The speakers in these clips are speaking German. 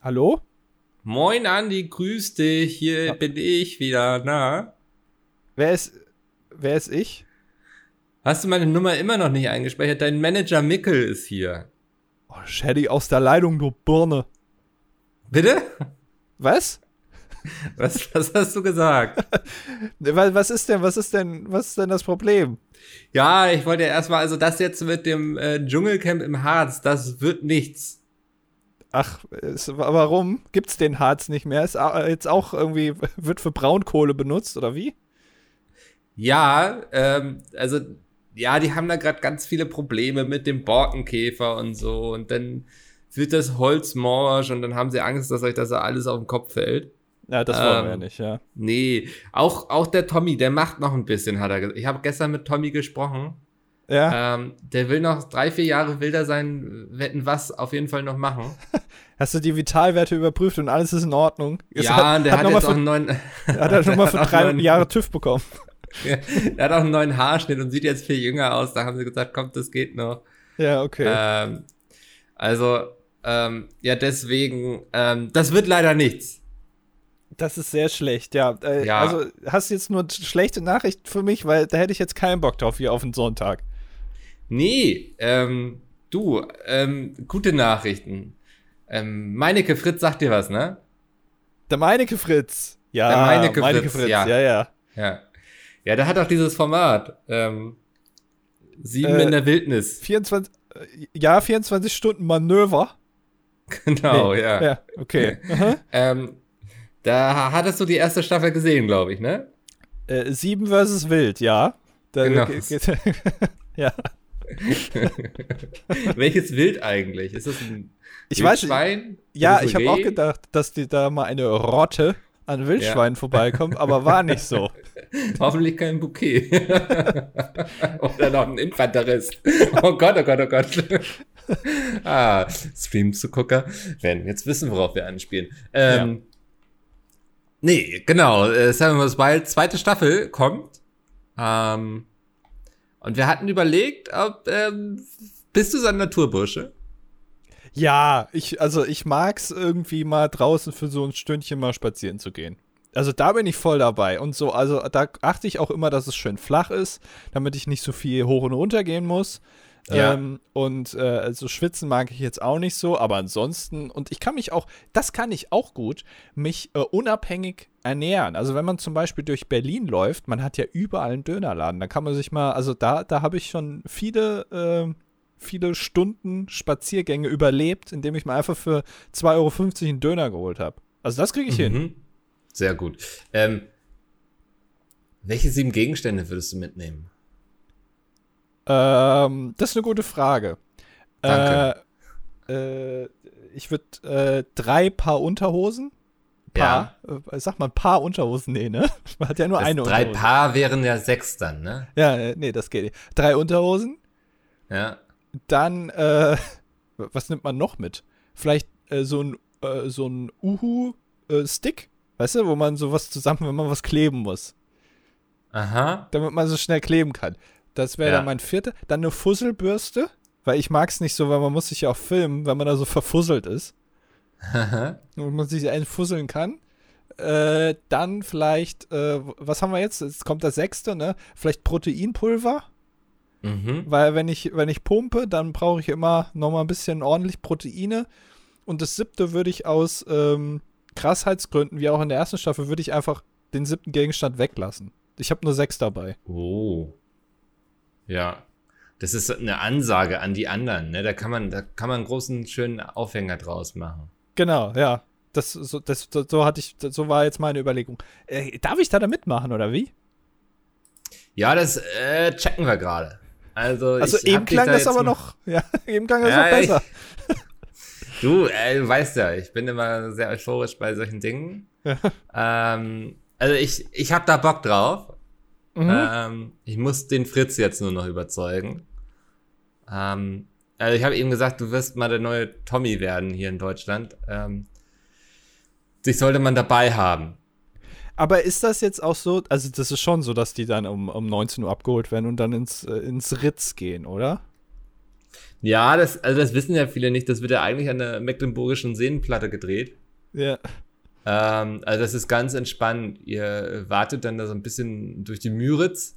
Hallo? Moin Andi, grüß dich. Hier Ja. bin ich wieder. Na? Wer ist, wer ist ich? Hast du meine Nummer immer noch nicht eingespeichert? Dein Manager Mickel ist hier. Oh, Shady aus der Leitung, du Birne. Bitte? Was? Was, was hast du gesagt? Was was ist denn, was ist denn, was ist denn das Problem? ja, ich wollte ja erstmal, also das jetzt mit dem äh, Dschungelcamp im Harz, das wird nichts. Ach, es, warum? Gibt's den Harz nicht mehr? Ist au- jetzt auch irgendwie, wird für Braunkohle benutzt, oder wie? Ja, ähm, also, ja, die haben da gerade ganz viele Probleme mit dem Borkenkäfer und so. Und dann wird das Holz morsch und dann haben sie Angst, dass euch das alles auf den Kopf fällt. Ja, das wollen wir Ähm, ja nicht, ja. Nee, auch, auch der Tommy, der macht noch ein bisschen, hat er gesagt. Ich habe gestern mit Tommy gesprochen. Ja, Ähm, der will noch drei, vier Jahre wilder sein, wetten was, auf jeden Fall noch machen. hast du die Vitalwerte überprüft und alles ist in Ordnung? Es ja, und der hat, noch jetzt mal auch für, einen neuen, hat er schon mal der für hat drei Jahre TÜV bekommen. der hat auch einen neuen Haarschnitt und sieht jetzt viel jünger aus. Da haben sie gesagt, kommt, das geht noch. Ja, okay. Ähm, also, ähm, ja, deswegen, ähm, das wird leider nichts. Das ist sehr schlecht, ja. Äh, Ja. Also hast du jetzt nur schlechte Nachrichten für mich, weil da hätte ich jetzt keinen Bock drauf hier auf den Sonntag. Nee, ähm, du, ähm, gute Nachrichten. Ähm, Meineke Fritz sagt dir was, ne? Der Meineke Fritz. Ja, Der Meineke Fritz, ja. ja, ja. Ja. Ja, der hat auch dieses Format. Ähm, sieben Äh, in der Wildnis. 24, äh, ja, 24 Stunden Manöver. Genau, Nee, ja. Ja, okay. Ähm, da hattest du die erste Staffel gesehen, glaube ich, ne? äh, Sieben versus Wild, ja. Da, Genau. ge- ge- ja. Welches Wild eigentlich? Ist das ein Ich weiß. Wildschwein? Ja, Ist das ich habe auch gedacht, dass die da mal eine Rotte an Wildschweinen vorbeikommt, aber war nicht so. Hoffentlich kein Bouquet. Oder noch ein Infanterist. Oh Gott, oh Gott, oh Gott. ah, Stream-Zugucker werden jetzt wissen, worauf wir anspielen. Ähm, Nee, genau. Äh, Seven vs. Wild, zweite Staffel kommt. Ähm, und wir hatten überlegt, ob, ähm, bist du so ein Naturbursche? Ja, ich, also ich mag's irgendwie mal draußen für so ein Stündchen mal spazieren zu gehen. Also da bin ich voll dabei. Und so, also da achte ich auch immer, dass es schön flach ist, damit ich nicht so viel hoch und runter gehen muss. Ja. Ähm, und äh, also schwitzen mag ich jetzt auch nicht so, aber ansonsten, und ich kann mich auch, das kann ich auch gut, mich äh, unabhängig ernähren. Also wenn man zum Beispiel durch Berlin läuft, man hat ja überall einen Dönerladen, da kann man sich mal, also da, da habe ich schon viele, äh, viele Stunden Spaziergänge überlebt, indem ich mir einfach für 2,50 Euro einen Döner geholt habe. Also das kriege ich hin. Mhm. Sehr gut. Ähm, welche sieben Gegenstände würdest du mitnehmen? Ähm, das ist eine gute Frage. Danke. Äh, äh, ich würde äh, drei Paar Unterhosen. Paar. Äh, sag mal, ein Paar Unterhosen, nee, ne? Man hat ja nur Das eine drei Unterhose. Paar wären ja sechs dann, ne? Ja, äh, nee, das geht nicht. Drei Unterhosen. Ja. Dann, äh, was nimmt man noch mit? Vielleicht äh, so ein, äh, so ein Uhu-Stick, weißt du, wo man sowas zusammen, wenn man was kleben muss, Aha. damit man so schnell kleben kann. Das wäre Ja. dann mein vierter. Dann eine Fusselbürste, weil ich mag es nicht so, weil man muss sich ja auch filmen, wenn man da so verfusselt ist. und man sich einfusseln kann. Äh, dann vielleicht, äh, was haben wir jetzt? Jetzt kommt das sechste, ne? Vielleicht Proteinpulver, mhm. weil wenn ich, wenn ich pumpe, dann brauche ich immer noch mal ein bisschen ordentlich Proteine. Und das siebte würde ich aus ähm, Krassheitsgründen, wie auch in der ersten Staffel, würde ich einfach den siebten Gegenstand weglassen. Ich habe nur sechs dabei. Oh. Ja. Das ist eine Ansage an die anderen, ne? Da kann man, da kann man einen großen, schönen Aufhänger draus machen. Genau, ja. Das, so, das, so, hatte ich, so war jetzt meine Überlegung. Äh, darf ich da da mitmachen, oder wie? Ja, das äh, checken wir gerade. Also, Also ich eben klang da das aber noch, ja, eben klang das Ja, noch besser. Du, äh, du weißt ja, ich bin immer sehr euphorisch bei solchen Dingen. ähm, also ich, ich hab da Bock drauf. Mhm. Ähm, ich muss den Fritz jetzt nur noch überzeugen. Ähm, also ich habe ihm gesagt, du wirst mal der neue Tommy werden hier in Deutschland. Ähm, dich sollte man dabei haben. Aber ist das jetzt auch so, also das ist schon so, dass die dann um, um 19 Uhr abgeholt werden und dann ins, äh, ins Ritz gehen, oder? Ja, das, also das wissen ja viele nicht. Das wird ja eigentlich an der Mecklenburgischen Seenplatte gedreht. Ja. Ähm, also das ist ganz entspannt. Ihr wartet dann da so ein bisschen durch die Müritz,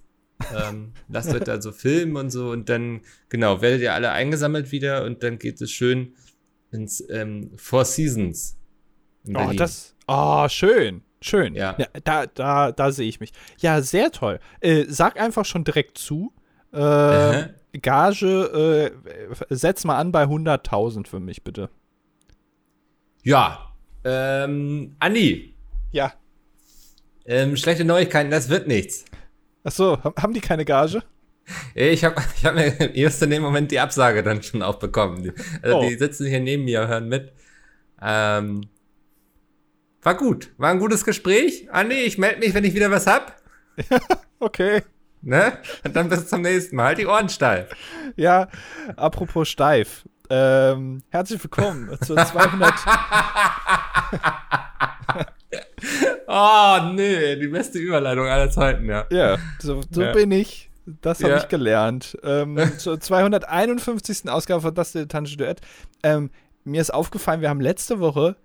ähm, lasst euch da so filmen und so und dann, genau, werdet ihr alle eingesammelt wieder und dann geht es schön ins ähm, Four Seasons. in Oh, das. Oh, schön. Schön. Ja. da, da, da sehe ich mich. Ja, sehr toll. Äh, sag einfach schon direkt zu. Äh. Gage, äh, setz mal an bei 100.000 für mich, bitte. Ja, ähm, Andi, Ja. ähm, schlechte Neuigkeiten, das wird nichts. Achso, haben die keine Gage? Ich habe ich hab mir erst in dem Moment die Absage dann schon auch bekommen. Die- Also Oh. die sitzen hier neben mir, hören mit. Ähm, war gut, war ein gutes Gespräch. Andi, ich melde mich, wenn ich wieder was hab. Okay. Ne? Und dann bis zum nächsten Mal. Halt die Ohren steif. Ja, apropos steif. Ähm, herzlich willkommen zur 200. Oh, nee, die beste Überleitung aller Zeiten, ja. ja, so, so Ja. bin ich. Das habe Ja. ich gelernt. Ähm, zur 251. Ausgabe von Das Dilettantische Duett. Ähm, mir ist aufgefallen, wir haben letzte Woche,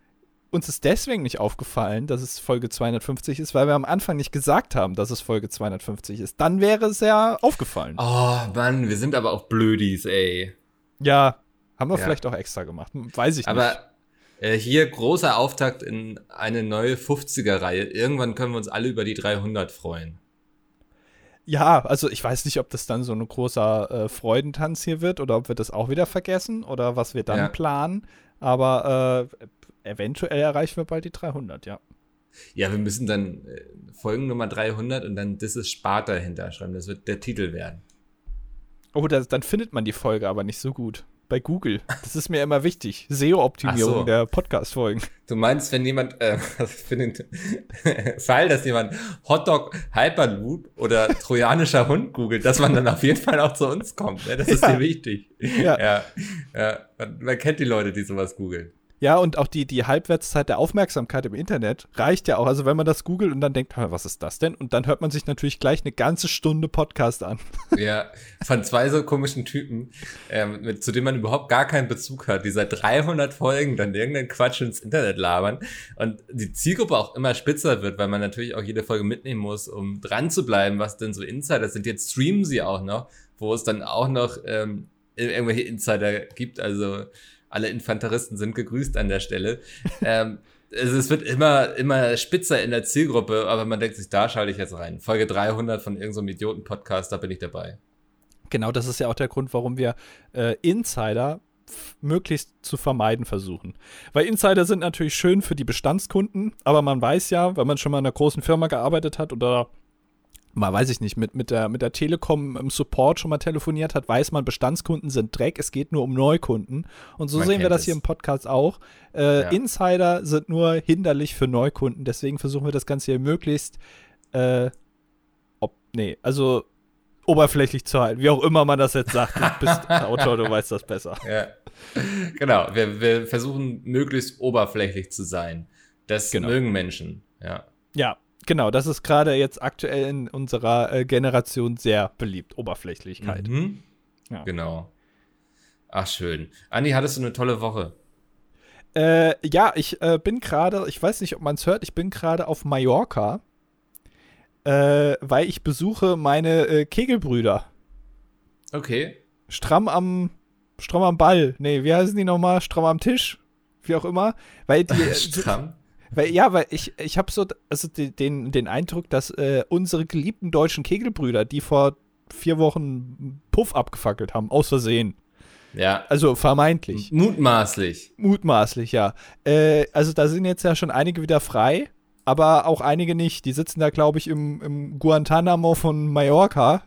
uns ist deswegen nicht aufgefallen, dass es Folge 250 ist, weil wir am Anfang nicht gesagt haben, dass es Folge 250 ist. Dann wäre es ja aufgefallen. Oh, Mann, wir sind aber auch Blödis, ey. Ja, haben wir Ja. vielleicht auch extra gemacht. Weiß ich nicht. Aber äh, hier großer Auftakt in eine neue 50er-Reihe. Irgendwann können wir uns alle über die 300 freuen. Ja, also ich weiß nicht, ob das dann so ein großer äh, Freudentanz hier wird oder ob wir das auch wieder vergessen oder was wir dann Ja. planen. Aber äh, eventuell erreichen wir bald die 300, ja. Ja, wir müssen dann äh, Folgennummer 300 und dann This is Sparta hinterschreiben. Das wird der Titel werden. Oh, das, dann findet man die Folge aber nicht so gut. Bei Google. Das ist mir immer wichtig. SEO-Optimierung so. der Podcast-Folgen. Du meinst, wenn jemand, äh, für den Fall, dass jemand Hotdog Hyperloop oder trojanischer Hund googelt, dass man dann auf jeden Fall auch zu uns kommt. Ne? Das ist Ja. dir wichtig. Ja. ja, ja. Man, man kennt die Leute, die sowas googeln. Ja, und auch die, die Halbwertszeit der Aufmerksamkeit im Internet reicht ja auch. Also wenn man das googelt und dann denkt, "Hä, was ist das denn? Und dann hört man sich natürlich gleich eine ganze Stunde Podcast an. Ja, von zwei so komischen Typen, ähm, zu denen man überhaupt gar keinen Bezug hat, die seit 300 Folgen dann irgendeinen Quatsch ins Internet labern und die Zielgruppe auch immer spitzer wird, weil man natürlich auch jede Folge mitnehmen muss, um dran zu bleiben, was denn so Insider sind. Jetzt streamen sie auch noch, wo es dann auch noch ähm, irgendwelche Insider gibt, also alle Infanteristen sind gegrüßt an der Stelle. ähm, also es wird immer, immer spitzer in der Zielgruppe, aber man denkt sich, da schalte ich jetzt rein. Folge 300 von irgendeinem Idioten-Podcast, da bin ich dabei. Genau, das ist ja auch der Grund, warum wir äh, Insider möglichst zu vermeiden versuchen. Weil Insider sind natürlich schön für die Bestandskunden, aber man weiß ja, wenn man schon mal in einer großen Firma gearbeitet hat oder mal weiß ich nicht, mit, mit, der, mit der Telekom im Support schon mal telefoniert hat, weiß man, Bestandskunden sind Dreck, es geht nur um Neukunden. Und so Man sehen wir das es. hier im Podcast auch. Äh, Ja. Insider sind nur hinderlich für Neukunden, deswegen versuchen wir das Ganze hier möglichst, äh, ob, nee, also oberflächlich zu halten, wie auch immer man das jetzt sagt. Du bist Autor, du weißt das besser. Ja. genau, wir, wir versuchen möglichst oberflächlich zu sein. Das Genau. mögen Menschen, ja. Ja, genau, das ist gerade jetzt aktuell in unserer äh, Generation sehr beliebt, Oberflächlichkeit. Mhm. Ja. Genau. Ach, schön. Andi, hattest du eine tolle Woche? Äh, ja, ich äh, bin gerade, ich weiß nicht, ob man es hört, ich bin gerade auf Mallorca, äh, weil ich besuche meine äh, Kegelbrüder. Okay. Stramm am, stramm am Ball. Nee, wie heißen die nochmal? Stramm am Tisch? Wie auch immer. Weil die, äh, Stramm. Weil, ja, weil ich, ich habe so also den, den Eindruck, dass äh, unsere geliebten deutschen Kegelbrüder, die vor vier Wochen Puff abgefackelt haben, aus Versehen. Ja. Also vermeintlich. Mutmaßlich. Mutmaßlich, ja. Äh, also da sind jetzt ja schon einige wieder frei, aber auch einige nicht. Die sitzen da, glaube ich, im, im Guantanamo von Mallorca.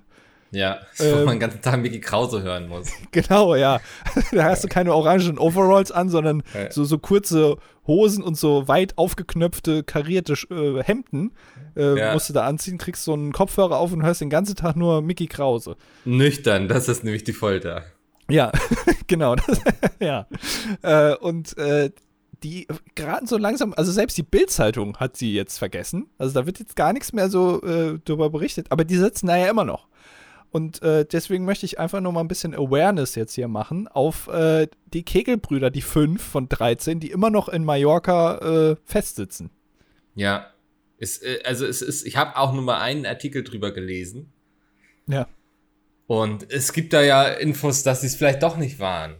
Ja. Ähm. Wo man den ganzen Tag Mickey Krause hören muss. Genau, ja. da hast du keine orangen Overalls an, sondern Ja. so, so kurze Hosen und so weit aufgeknöpfte, karierte äh, Hemden. Äh, Ja. Musst du da anziehen, kriegst so einen Kopfhörer auf und hörst den ganzen Tag nur Mickey Krause. Nüchtern, das ist nämlich die Folter. Ja, genau. Das, ja. Äh, und äh, die geraten so langsam, also selbst die Bild-Zeitung hat sie jetzt vergessen. Also da wird jetzt gar nichts mehr so äh, darüber berichtet, aber die sitzen da ja immer noch. Und äh, deswegen möchte ich einfach noch mal ein bisschen Awareness jetzt hier machen auf äh, die Kegelbrüder, die fünf von 13, die immer noch in Mallorca äh, festsitzen. Ja. Es, äh, also es ist, ich habe auch nur mal einen Artikel drüber gelesen. Ja. Und es gibt da ja Infos, dass sie es vielleicht doch nicht waren.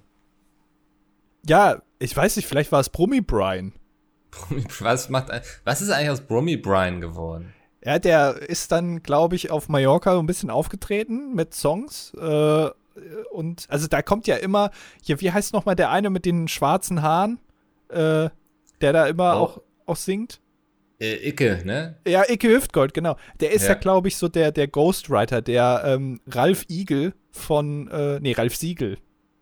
Ja, ich weiß nicht, vielleicht war es Brummi Brian. Was, macht, was ist eigentlich aus Brummi Brian geworden? Ja, der ist dann, glaube ich, auf Mallorca so ein bisschen aufgetreten mit Songs. Äh, und also da kommt ja immer, hier, wie heißt nochmal der eine mit den schwarzen Haaren, äh, der da immer Oh. auch, auch singt? Äh, Icke, ne? Ja, Icke Hüftgold, genau. Der ist ja, Ja. glaube ich, so der, der Ghostwriter, der ähm, Ralf Igel von, äh, nee, Ralf Siegel.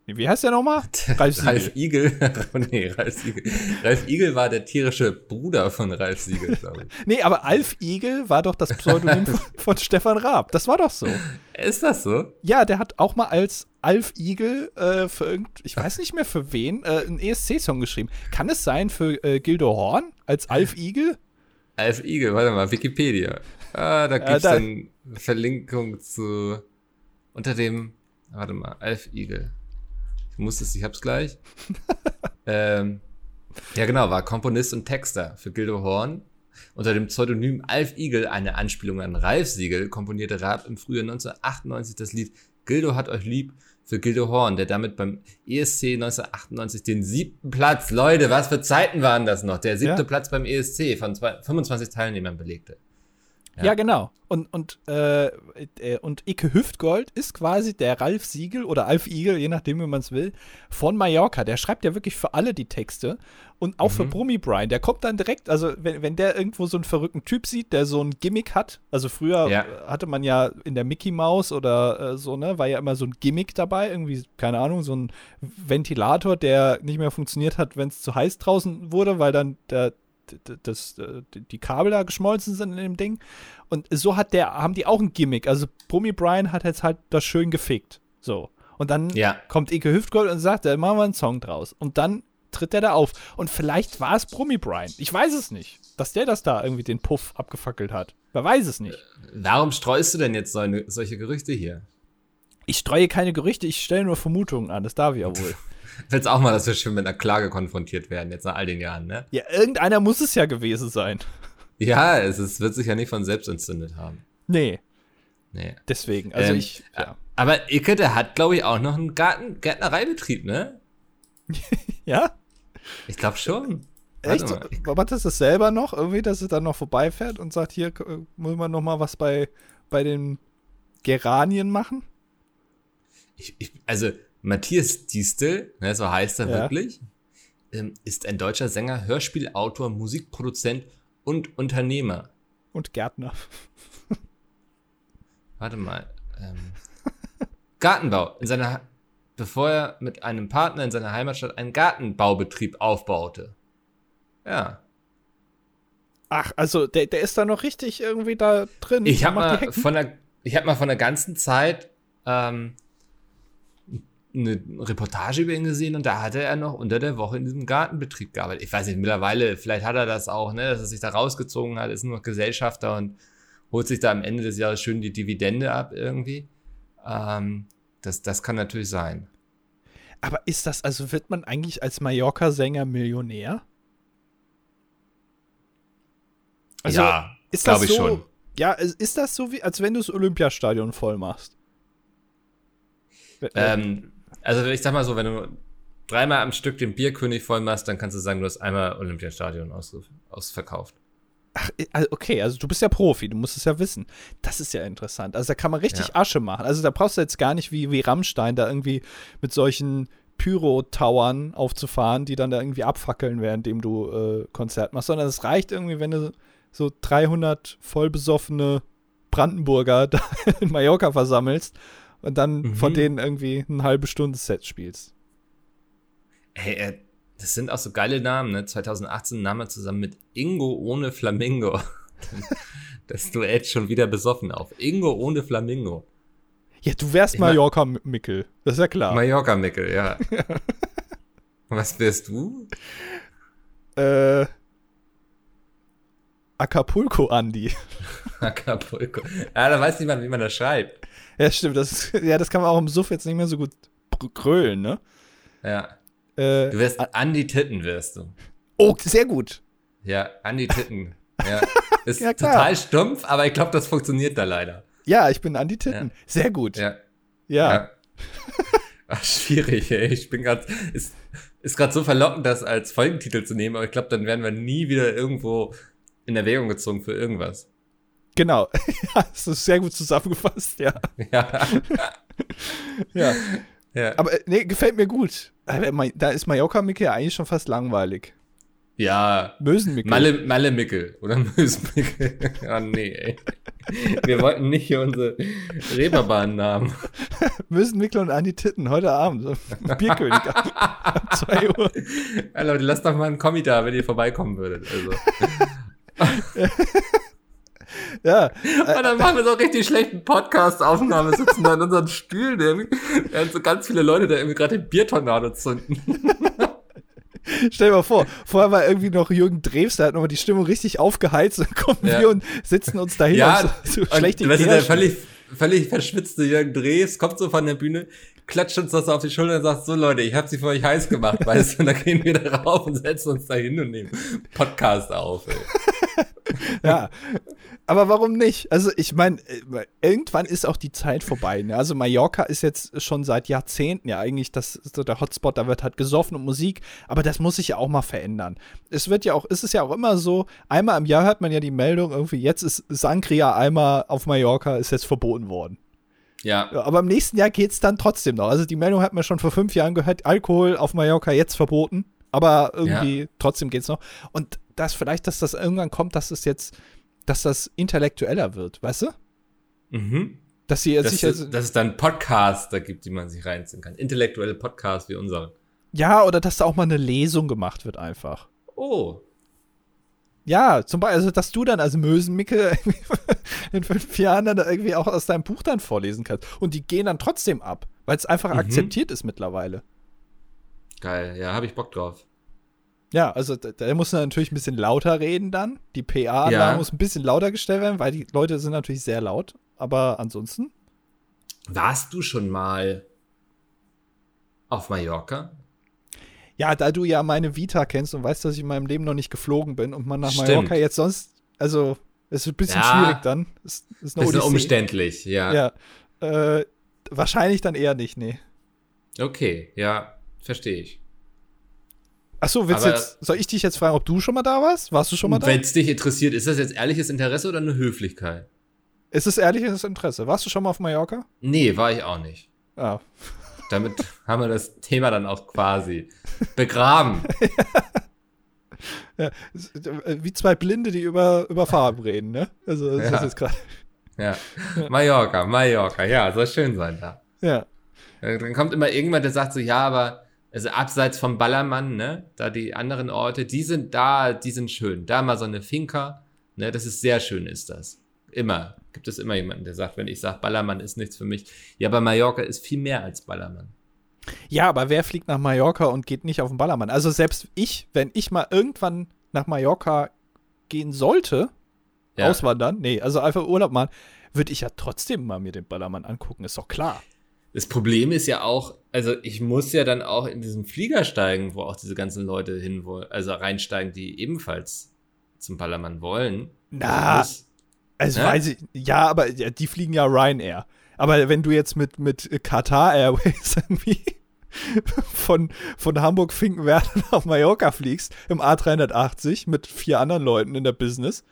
Wie heißt der nochmal? Ralf Siegel. Ralf Igel. nee, Ralf Siegel. Ralf Igel war der tierische Bruder von Ralf Siegel, glaube ich. Nee, aber Alf Igel war doch das Pseudonym von, Stefan Raab. Das war doch so. Ist das so? Ja, der hat auch mal als Alf Igel äh, für irgend, ich weiß nicht mehr für wen, äh, einen ESC-Song geschrieben. Kann es sein für äh, Gildo Horn als Alf Igel? Alf Igel, warte mal, Wikipedia. Ah, da gibt's da- dann Verlinkung zu unter dem, warte mal, Alf Igel. Ich muss es, ich hab's gleich. ähm, ja, genau, war Komponist und Texter für Gildo Horn. Unter dem Pseudonym Alf Igel, eine Anspielung an Ralf Siegel, komponierte Raab im Frühjahr 1998 das Lied Gildo hat euch lieb für Gildo Horn, der damit beim ESC 1998 den siebten Platz, Leute, was für Zeiten waren das noch? Der siebte Ja. Platz beim ESC von zwei, 25 Teilnehmern belegte. Ja, Ja. genau. Und, und, äh, äh, und Icke Hüftgold ist quasi der Ralf Siegel oder Alf Igel, je nachdem, wie man es will, von Mallorca. Der schreibt ja wirklich für alle die Texte und auch für Mhm. Brummi Brian. Der kommt dann direkt, also wenn, wenn der irgendwo so einen verrückten Typ sieht, der so ein Gimmick hat, also früher Ja. hatte man ja in der Mickey Mouse oder äh, so, ne, war ja immer so ein Gimmick dabei, irgendwie, keine Ahnung, so ein Ventilator, der nicht mehr funktioniert hat, wenn es zu heiß draußen wurde, weil dann der, das, äh, die Kabel da geschmolzen sind in dem Ding. Und so hat der, haben die auch ein Gimmick. Also Brummi Brian hat jetzt halt das schön gefickt. So. Und dann Ja. kommt Ike Hüftgold und sagt, da machen wir einen Song draus. Und dann tritt er da auf. Und vielleicht war es Brummi Brian. Ich weiß es nicht. Dass der das da irgendwie den Puff abgefackelt hat. Wer weiß es nicht. Warum streust du denn jetzt so eine, solche Gerüchte hier? Ich streue keine Gerüchte, ich stelle nur Vermutungen an. Das darf ich ja wohl. Willst auch mal, dass wir schon mit einer Klage konfrontiert werden, jetzt nach all den Jahren, ne? ja, irgendeiner muss es ja gewesen sein. Ja, es ist, wird sich ja nicht von selbst entzündet haben. Nee, Nee. deswegen. Also Ähm, ich, ja. Aber Icke, der hat, glaube ich, auch noch einen Garten, Gärtnereibetrieb, ne? Ja? Ich glaube schon. Echt? Warte mal. Macht das das selber noch? Irgendwie, dass es dann noch vorbeifährt und sagt, hier äh, muss man noch mal was bei, bei den Geranien machen? Ich, ich, also, Matthias Distel, ne, so heißt er Ja. wirklich, ähm, ist ein deutscher Sänger, Hörspielautor, Musikproduzent und Unternehmer. Und Gärtner. Warte mal. Ähm, Gartenbau. In seiner, bevor er mit einem Partner in seiner Heimatstadt einen Gartenbaubetrieb aufbaute. Ja. Ach, also der, der ist da noch richtig irgendwie da drin. Ich habe mal von der, ich habe mal von der ganzen Zeit ähm, eine Reportage über ihn gesehen und da hatte er noch unter der Woche in diesem Gartenbetrieb gearbeitet. Ich weiß nicht, mittlerweile, vielleicht hat er das auch, ne, dass er sich da rausgezogen hat, ist nur noch Gesellschafter und holt sich da am Ende des Jahres schön die Dividende ab irgendwie. Ähm, das, das kann natürlich sein. Aber ist das, also wird man eigentlich als Mallorca-Sänger Millionär? Also, ja, ist das glaube ich so, schon. Ja, ist das so wie, als wenn du das Olympiastadion voll machst? Ähm, also ich sag mal so, wenn du dreimal am Stück den Bierkönig voll machst, dann kannst du sagen, du hast einmal Olympiastadion aus, ausverkauft. Ach, also okay, also du bist ja Profi, du musst es ja wissen. Das ist ja interessant. Also da kann man richtig Ja. Asche machen. Also da brauchst du jetzt gar nicht wie, wie Rammstein da irgendwie mit solchen Pyro-Towern aufzufahren, die dann da irgendwie abfackeln, währenddem du äh, Konzert machst, sondern es reicht irgendwie, wenn du so 300 vollbesoffene Brandenburger da in Mallorca versammelst und dann Mhm. von denen irgendwie eine halbe Stunde Set spielst. Hey, äh, das sind auch so geile Namen, ne? 2018 nahm er zusammen mit Ingo ohne Flamingo. Das Duett schon wieder besoffen auf. Ingo ohne Flamingo. Ja, du wärst Ich Mallorca-Mickel, das ist ja klar. Mallorca-Mickel, ja. Was wärst du? äh, Acapulco Andi. Acapulco. Ja, da weiß niemand, wie man das schreibt. Ja, stimmt. Das ist, ja, das kann man auch im Suff jetzt nicht mehr so gut krölen, ne? Ja. Äh, Du wirst Andi Titten, wirst du. oh, sehr gut. Ja, Andi Titten. Ja. Ist Ja, total stumpf, aber ich glaube, das funktioniert da leider. Ja, ich bin Andi Titten. Sehr gut. Ja. Ja. Ach, schwierig, ey. Ich bin gerade. Ist, ist gerade so verlockend, das als Folgentitel zu nehmen, aber ich glaube, dann werden wir nie wieder irgendwo in Erwägung gezogen für irgendwas. Genau. ja, das ist sehr gut zusammengefasst, ja. Ja. ja. ja. Aber äh, nee, gefällt mir gut. Da ist Mallorca-Micke ja eigentlich schon fast langweilig. ja. Mösen-Micke. Malle, Malle Mickel oder Mösmickel. Ah, nee, ey. Wir wollten nicht hier unsere Reeperbahn-Namen. Mösen-Mickel und Andi Titten heute Abend. Bierkönig. ab 2 Uhr. Ja, Leute, lasst doch mal einen Kommi da, wenn ihr vorbeikommen würdet. Also. Ja. Und dann machen wir so richtig schlechten Podcast-Aufnahme, sitzen da in unseren Stühlen, während so ganz viele Leute da irgendwie gerade den Biertornado zünden. Stell dir mal vor, vorher war irgendwie noch Jürgen Drews, der hat nochmal die Stimmung richtig aufgeheizt und kommen Ja. wir und sitzen uns dahin Ja, auf so, so und schlechte weißt du, der völlig, völlig verschwitzte Jürgen Drees kommt so von der Bühne, klatscht uns das auf die Schulter und sagt, so Leute, ich habe sie für euch heiß gemacht, weißt du, und dann gehen wir da rauf und setzen uns da hin und nehmen Podcast auf. Ey. Ja. Aber warum nicht? Also, ich meine, irgendwann ist auch die Zeit vorbei. Ne? Also, Mallorca ist jetzt schon seit Jahrzehnten ja eigentlich das, so der Hotspot, da wird halt gesoffen und Musik, aber das muss sich ja auch mal verändern. Es wird ja auch, ist es ja auch immer so, einmal im Jahr hört man ja die Meldung, irgendwie, jetzt ist Sangria einmal auf Mallorca, ist jetzt verboten worden. Ja, Ja, aber im nächsten Jahr geht es dann trotzdem noch. Also, die Meldung hat man schon vor fünf Jahren gehört, Alkohol auf Mallorca jetzt verboten, aber irgendwie trotzdem geht's noch. Und das vielleicht, dass das irgendwann kommt, dass es jetzt, dass das intellektueller wird, weißt du? mhm. Dass sie dass, sich es, also, dass es dann Podcasts da gibt, die man sich reinziehen kann. Intellektuelle Podcasts wie unseren. ja, oder dass da auch mal eine Lesung gemacht wird einfach. Oh, Ja, zum Beispiel, also, dass du dann als Mösenmicke in fünf Jahren dann irgendwie auch aus deinem Buch dann vorlesen kannst. Und die gehen dann trotzdem ab, weil es einfach Mhm. akzeptiert ist mittlerweile. geil. Ja, habe ich Bock drauf. Ja, also da, da muss man natürlich ein bisschen lauter reden dann. Die PA-Anlage Ja. muss ein bisschen lauter gestellt werden, weil die Leute sind natürlich sehr laut. Aber ansonsten, Warst du schon mal auf Mallorca? ja, da du ja meine Vita kennst und weißt, dass ich in meinem Leben noch nicht geflogen bin und man nach Stimmt. Mallorca jetzt sonst, also es ist ein bisschen Ja. schwierig dann. Es ist eine Bisschen Odyssee. umständlich, ja. Ja, äh, wahrscheinlich dann eher nicht, nee. Okay, ja, verstehe ich. Achso, willst Aber- jetzt, soll ich dich jetzt fragen, ob du schon mal da warst? Warst du schon mal da? Wenn es dich interessiert, ist das jetzt ehrliches Interesse oder eine Höflichkeit? Ist es ehrliches Interesse? Warst du schon mal auf Mallorca? Nee, war ich auch nicht. Ah. Damit haben wir das Thema dann auch quasi begraben. Ja, äh, wie zwei Blinde, die über, über Farben reden, ne? Also, das Ja. ist jetzt gerade. Ja. Mallorca, Mallorca, ja, soll schön sein da. Ja. Dann kommt immer irgendjemand, der sagt so, ja, aber also abseits vom Ballermann, ne, da die anderen Orte, die sind da, die sind schön. Da mal so eine Finca, ne, das ist sehr schön, ist das. Immer. Gibt es immer jemanden, der sagt, wenn ich sage, Ballermann ist nichts für mich. Ja, aber Mallorca ist viel mehr als Ballermann. Ja, aber wer fliegt nach Mallorca und geht nicht auf den Ballermann? Also selbst ich, wenn ich mal irgendwann nach Mallorca gehen sollte, Ja. auswandern, nee, also einfach Urlaub machen, würde ich ja trotzdem mal mir den Ballermann angucken, ist doch klar. Das Problem ist ja auch, also ich muss ja dann auch in diesen Flieger steigen, wo auch diese ganzen Leute hin wollen, also reinsteigen, die ebenfalls zum Ballermann wollen. Na, Also Also Ne? weiß ich, ja, aber ja, die fliegen ja Ryanair. Aber wenn du jetzt mit, mit Qatar Airways irgendwie von, von Hamburg-Finkenwerder nach Mallorca fliegst, im A380 mit vier anderen Leuten in der Business,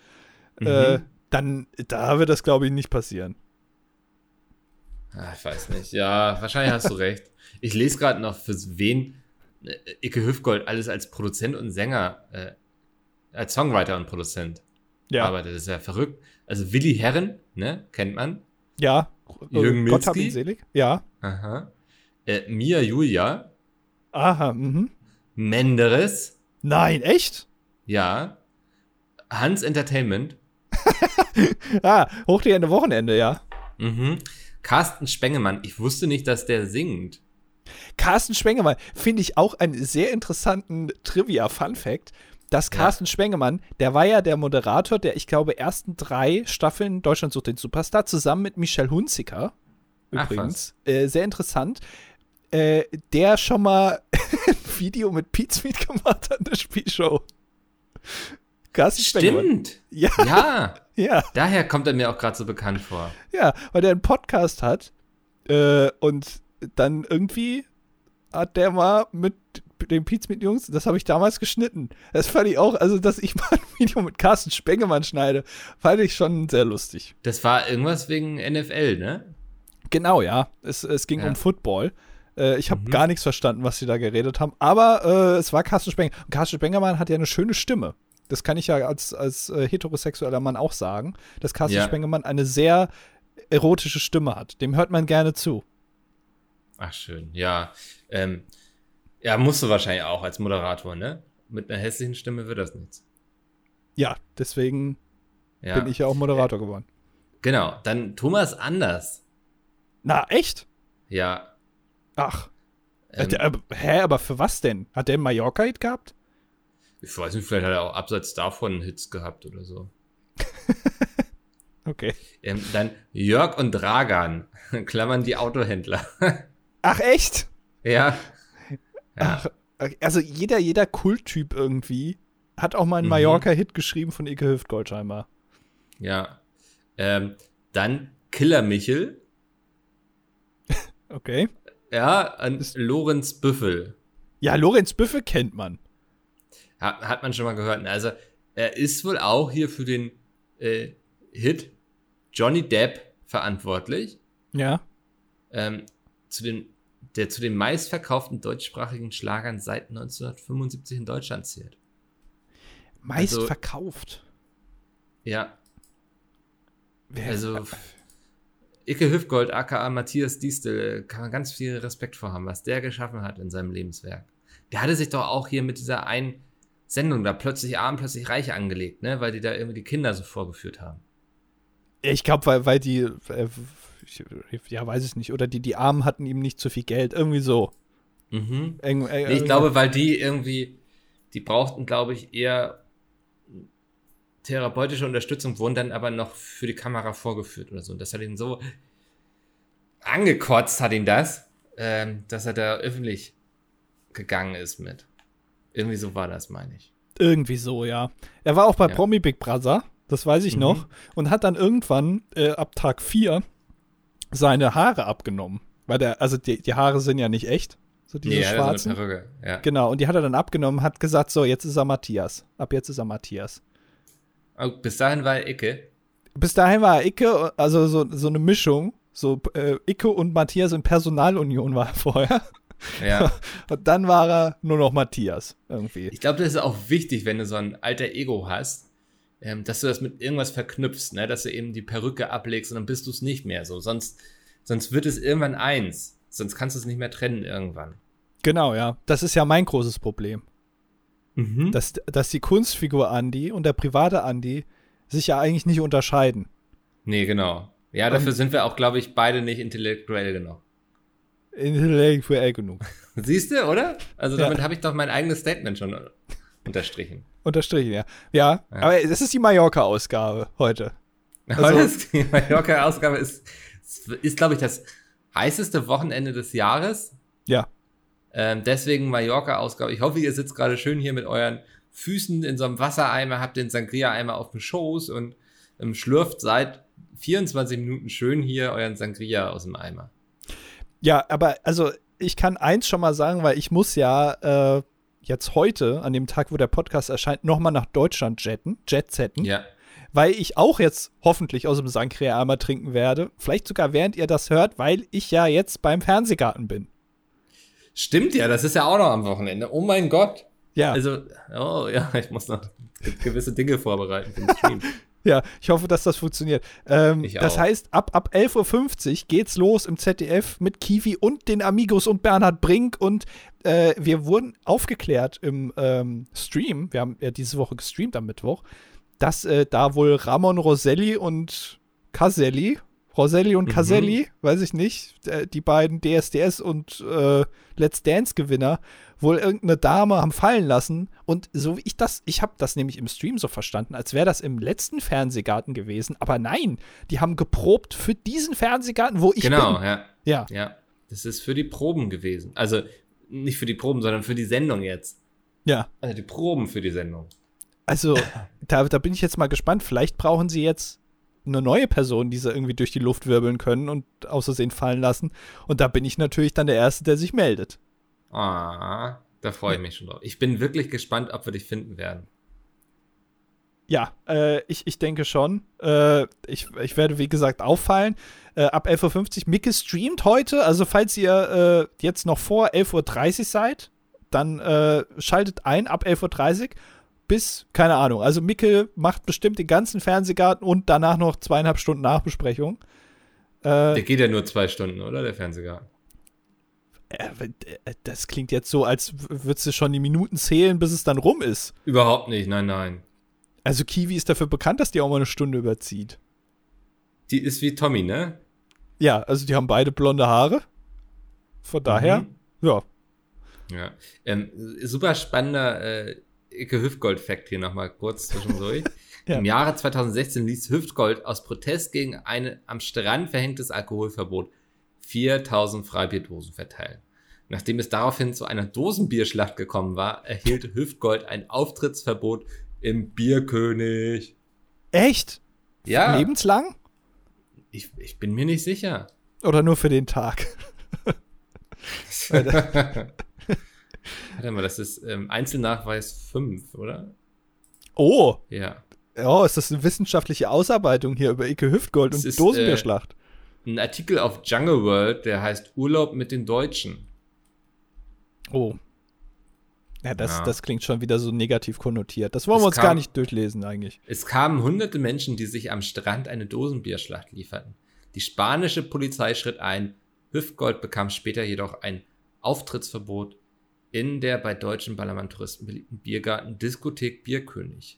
äh, Mhm. dann da wird das, glaube ich, nicht passieren. Ah, ich weiß nicht. Ja, wahrscheinlich hast du recht. Ich lese gerade noch, für wen äh, Icke Hüfgold alles als Produzent und Sänger, äh, als Songwriter und Produzent Ja, arbeitet. Das ist ja verrückt. Also Willi Herren, ne, kennt man. ja. Jürgen Gott hab ihn selig. Ja. Aha. Äh, Mia Julia, Aha, mhm. Menderes, Nein, echt? ja. Hans Entertainment, Ah, hoch die Ende Wochenende, ja. mhm. Carsten Spengemann. Ich wusste nicht, dass der singt. Carsten Spengemann finde ich auch einen sehr interessanten Trivia-Fun-Fact, dass Ja. Carsten Spengemann, der war ja der Moderator der, ich glaube, ersten drei Staffeln Deutschland sucht den Superstar, zusammen mit Michelle Hunziker. übrigens. Äh, sehr interessant. Äh, der schon mal ein Video mit Pete Smith gemacht hat in der Spielshow. Carsten Stimmt. Ja. ja. Ja. Daher kommt er mir auch gerade so bekannt vor. Ja, weil der einen Podcast hat äh, und dann irgendwie hat der mal mit den Pizza mit Jungs, das habe ich damals geschnitten. Das fand ich auch, also dass ich mal ein Video mit Carsten Spengemann schneide, fand ich schon sehr lustig. Das war irgendwas wegen NFL, ne? Genau, ja. Es, es ging ja. um Football. Äh, ich habe mhm. gar nichts verstanden, was sie da geredet haben, aber äh, es war Carsten Spengemann. Und Carsten Spengemann hat ja eine schöne Stimme. Das kann ich ja als, als äh, heterosexueller Mann auch sagen, dass Carsten ja. Spengemann eine sehr erotische Stimme hat. Dem hört man gerne zu. Ach, schön. Ja. Ähm, ja, musst du wahrscheinlich auch als Moderator, ne? Mit einer hässlichen Stimme wird das nichts. Ja, deswegen ja. bin ich ja auch Moderator geworden. Genau, dann Thomas Anders. Na, echt? Ja. Ach. Ähm, der, hä, aber für was denn? Hat der einen Mallorca-Hit gehabt? Ich weiß nicht, vielleicht hat er auch abseits davon Hits gehabt oder so. okay. Ähm, dann Jörg und Dragan, klammern die Autohändler. Ach, echt? Ja. Ach, also jeder, jeder Kulttyp irgendwie hat auch mal einen mhm. Mallorca-Hit geschrieben von Ike Hüft-Goldscheinbar. Ja. Ähm, dann Killer Michel. okay. Ja, an Lorenz Büffel. Ja, Lorenz Büffel kennt man. Hat, hat man schon mal gehört. Also, er ist wohl auch hier für den äh, Hit Johnny Depp verantwortlich. Ja. Ähm, zu den der zu den meistverkauften deutschsprachigen Schlagern seit 1975 in Deutschland zählt. Meistverkauft? Also, ja. Wer, also, Icke Hüfgold, aka Matthias Diestel, kann man ganz viel Respekt vor haben, was der geschaffen hat in seinem Lebenswerk. Der hatte sich doch auch hier mit dieser einen Sendung da plötzlich arm, plötzlich reich angelegt, ne? weil die da irgendwie die Kinder so vorgeführt haben. Ich glaube, weil, weil die, äh, ja, weiß ich nicht. Oder die, die Armen hatten ihm nicht zu viel Geld. Irgendwie so. Mhm. Eng, äh, nee, ich glaube, weil die irgendwie, die brauchten, glaube ich, eher therapeutische Unterstützung, wurden dann aber noch für die Kamera vorgeführt oder so. Und das hat ihn so angekotzt, hat ihn das, ähm, dass er da öffentlich gegangen ist mit. Irgendwie so war das, meine ich. Irgendwie so, ja. Er war auch bei ja. Promi Big Brother, das weiß ich mhm. noch, und hat dann irgendwann äh, ab Tag 4 seine Haare abgenommen. Weil der, also die, die Haare sind ja nicht echt. So diese nee, schwarzen. So ja. Genau, und die hat er dann abgenommen, hat gesagt, so, jetzt ist er Matthias. Ab jetzt ist er Matthias. Oh, bis dahin war er Icke. Bis dahin war er Icke, also so, so eine Mischung. So äh, Icke und Matthias in Personalunion war er vorher. Ja. und dann war er nur noch Matthias irgendwie. Ich glaube, das ist auch wichtig, wenn du so ein alter Ego hast, ähm, dass du das mit irgendwas verknüpfst, ne? dass du eben die Perücke ablegst und dann bist du es nicht mehr so. Sonst, sonst wird es irgendwann eins. Sonst kannst du es nicht mehr trennen irgendwann. Genau, ja. Das ist ja mein großes Problem. Mhm. Dass, dass die Kunstfigur Andy und der private Andy sich ja eigentlich nicht unterscheiden. Nee, genau. Ja, dafür und sind wir auch, glaube ich, beide nicht intellektuell genug. Intellektuell genug. Siehst du, oder? Also damit ja. habe ich doch mein eigenes Statement schon unterstrichen. Unterstrichen, ja. Ja, ja. aber es ist die Mallorca-Ausgabe heute. Also, die Mallorca-Ausgabe ist, ist glaube ich, das heißeste Wochenende des Jahres. Ja. Ähm, deswegen Mallorca-Ausgabe. Ich hoffe, ihr sitzt gerade schön hier mit euren Füßen in so einem Wassereimer, habt den Sangria-Eimer auf dem Schoß und ähm, schlürft seit 24 Minuten schön hier euren Sangria aus dem Eimer. Ja, aber also ich kann eins schon mal sagen, weil ich muss ja äh, jetzt heute, an dem Tag, wo der Podcast erscheint, nochmal nach Deutschland jetten, jetsetten. Ja. Weil ich auch jetzt hoffentlich aus dem Sankrea einmal trinken werde. Vielleicht sogar während ihr das hört, weil ich ja jetzt beim Fernsehgarten bin. Stimmt ja, das ist ja auch noch am Wochenende. Oh mein Gott. Ja. Also, oh ja, ich muss noch gewisse Dinge vorbereiten für den Stream. Ja, ich hoffe, dass das funktioniert. Ähm, das heißt, ab, ab 11.50 Uhr geht's los im ZDF mit Kiwi und den Amigos und Bernhard Brink. Und äh, wir wurden aufgeklärt im ähm, Stream, wir haben ja diese Woche gestreamt am Mittwoch, dass äh, da wohl Ramon Roselli und Caselli, Roselli und Mhm. Caselli, weiß ich nicht, die beiden DSDS und äh, Let's Dance Gewinner, wohl irgendeine Dame haben fallen lassen. Und so wie ich das, ich habe das nämlich im Stream so verstanden, als wäre das im letzten Fernsehgarten gewesen. Aber nein, die haben geprobt für diesen Fernsehgarten, wo ich genau, bin. ja. Ja, Ja. Das ist für die Proben gewesen. Also nicht für die Proben, sondern für die Sendung jetzt. ja. Also die Proben für die Sendung. Also, da, da bin ich jetzt mal gespannt. Vielleicht brauchen sie jetzt eine neue Person, die sie irgendwie durch die Luft wirbeln können und aus Versehen fallen lassen. Und da bin ich natürlich dann der Erste, der sich meldet. Ah, da freue ich mich schon drauf. Ich bin wirklich gespannt, ob wir dich finden werden. Ja, äh, ich, ich denke schon. Äh, ich, ich werde, wie gesagt, auffallen. Äh, ab 11.50 Uhr. Micke streamt heute. Also, falls ihr äh, jetzt noch vor 11.30 Uhr seid, dann äh, schaltet ein ab 11.30 Uhr bis, keine Ahnung. Also, Micke macht bestimmt den ganzen Fernsehgarten und danach noch zweieinhalb Stunden Nachbesprechung. Äh, Der geht ja nur zwei Stunden, oder? Der Fernsehgarten. äh, das klingt jetzt so, als würdest du schon die Minuten zählen, bis es dann rum ist. Überhaupt nicht, nein, nein. Also, Kiwi ist dafür bekannt, dass die auch mal eine Stunde überzieht. Die ist wie Tommy, ne? Ja, also die haben beide blonde Haare. Von daher, Mhm. ja. Ja. Ähm, super spannender äh, Icke Hüftgold-Fact hier nochmal kurz zwischendurch. Ja. Im Jahre 2016 ließ Hüftgold aus Protest gegen ein am Strand verhängtes Alkoholverbot 4000 Freibierdosen verteilen. Nachdem es daraufhin zu einer Dosenbierschlacht gekommen war, erhielt Hüftgold ein Auftrittsverbot im Bierkönig. Echt? Ja, Lebenslang? ich, ich bin mir nicht sicher. Oder nur für den Tag? Warte mal, das ist ähm, Einzelnachweis 5, oder? Oh, Ja. oh, ist das eine wissenschaftliche Ausarbeitung hier über Icke Hüftgold Es und ist, Dosenbierschlacht? Ein Artikel auf Jungle World, der heißt Urlaub mit den Deutschen. oh. Ja, das, Ja. das klingt schon wieder so negativ konnotiert. Das wollen Es wir uns kam- gar nicht durchlesen eigentlich. Es kamen hunderte Menschen, die sich am Strand eine Dosenbierschlacht lieferten. Die spanische Polizei schritt ein. Hüftgold bekam später jedoch ein Auftrittsverbot in der bei deutschen Ballermann-Touristen beliebten Biergarten Diskothek Bierkönig.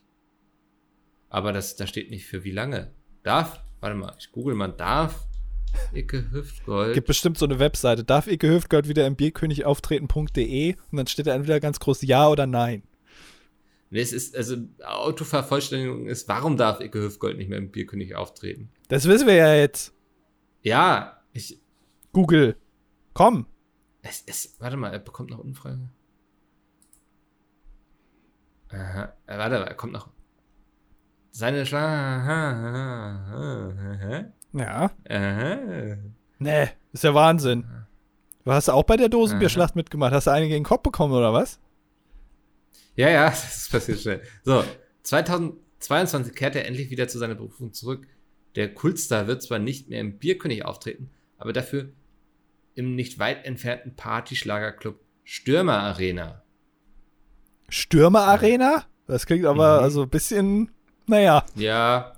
Aber das, da steht nicht für wie lange. Darf, warte mal, ich google mal, darf Icke Hüftgold. Gibt bestimmt so eine Webseite. Darf Icke Hüftgold wieder im Bierkönig auftreten.de und dann steht da entweder ganz groß Ja oder Nein. Nee, es ist, also Autovervollständigung ist, warum darf Icke Hüftgold nicht mehr im Bierkönig auftreten? Das wissen wir ja jetzt. Ja, ich, Google. Komm. Es, es, warte mal, er bekommt noch Umfrage. Aha, äh, warte, er kommt noch. Seine Schla. Ja. Aha. Nee, ist ja Wahnsinn. Du hast auch bei der Dosenbierschlacht mitgemacht. Hast du eine gegen den Kopf bekommen oder was? Ja, ja, das passiert schnell. So, 2022 kehrt er endlich wieder zu seiner Berufung zurück. Der Kultstar wird zwar nicht mehr im Bierkönig auftreten, aber dafür im nicht weit entfernten Partyschlagerclub Stürmer Arena. Stürmer Arena? Das klingt aber Mhm. also ein bisschen, naja. Ja.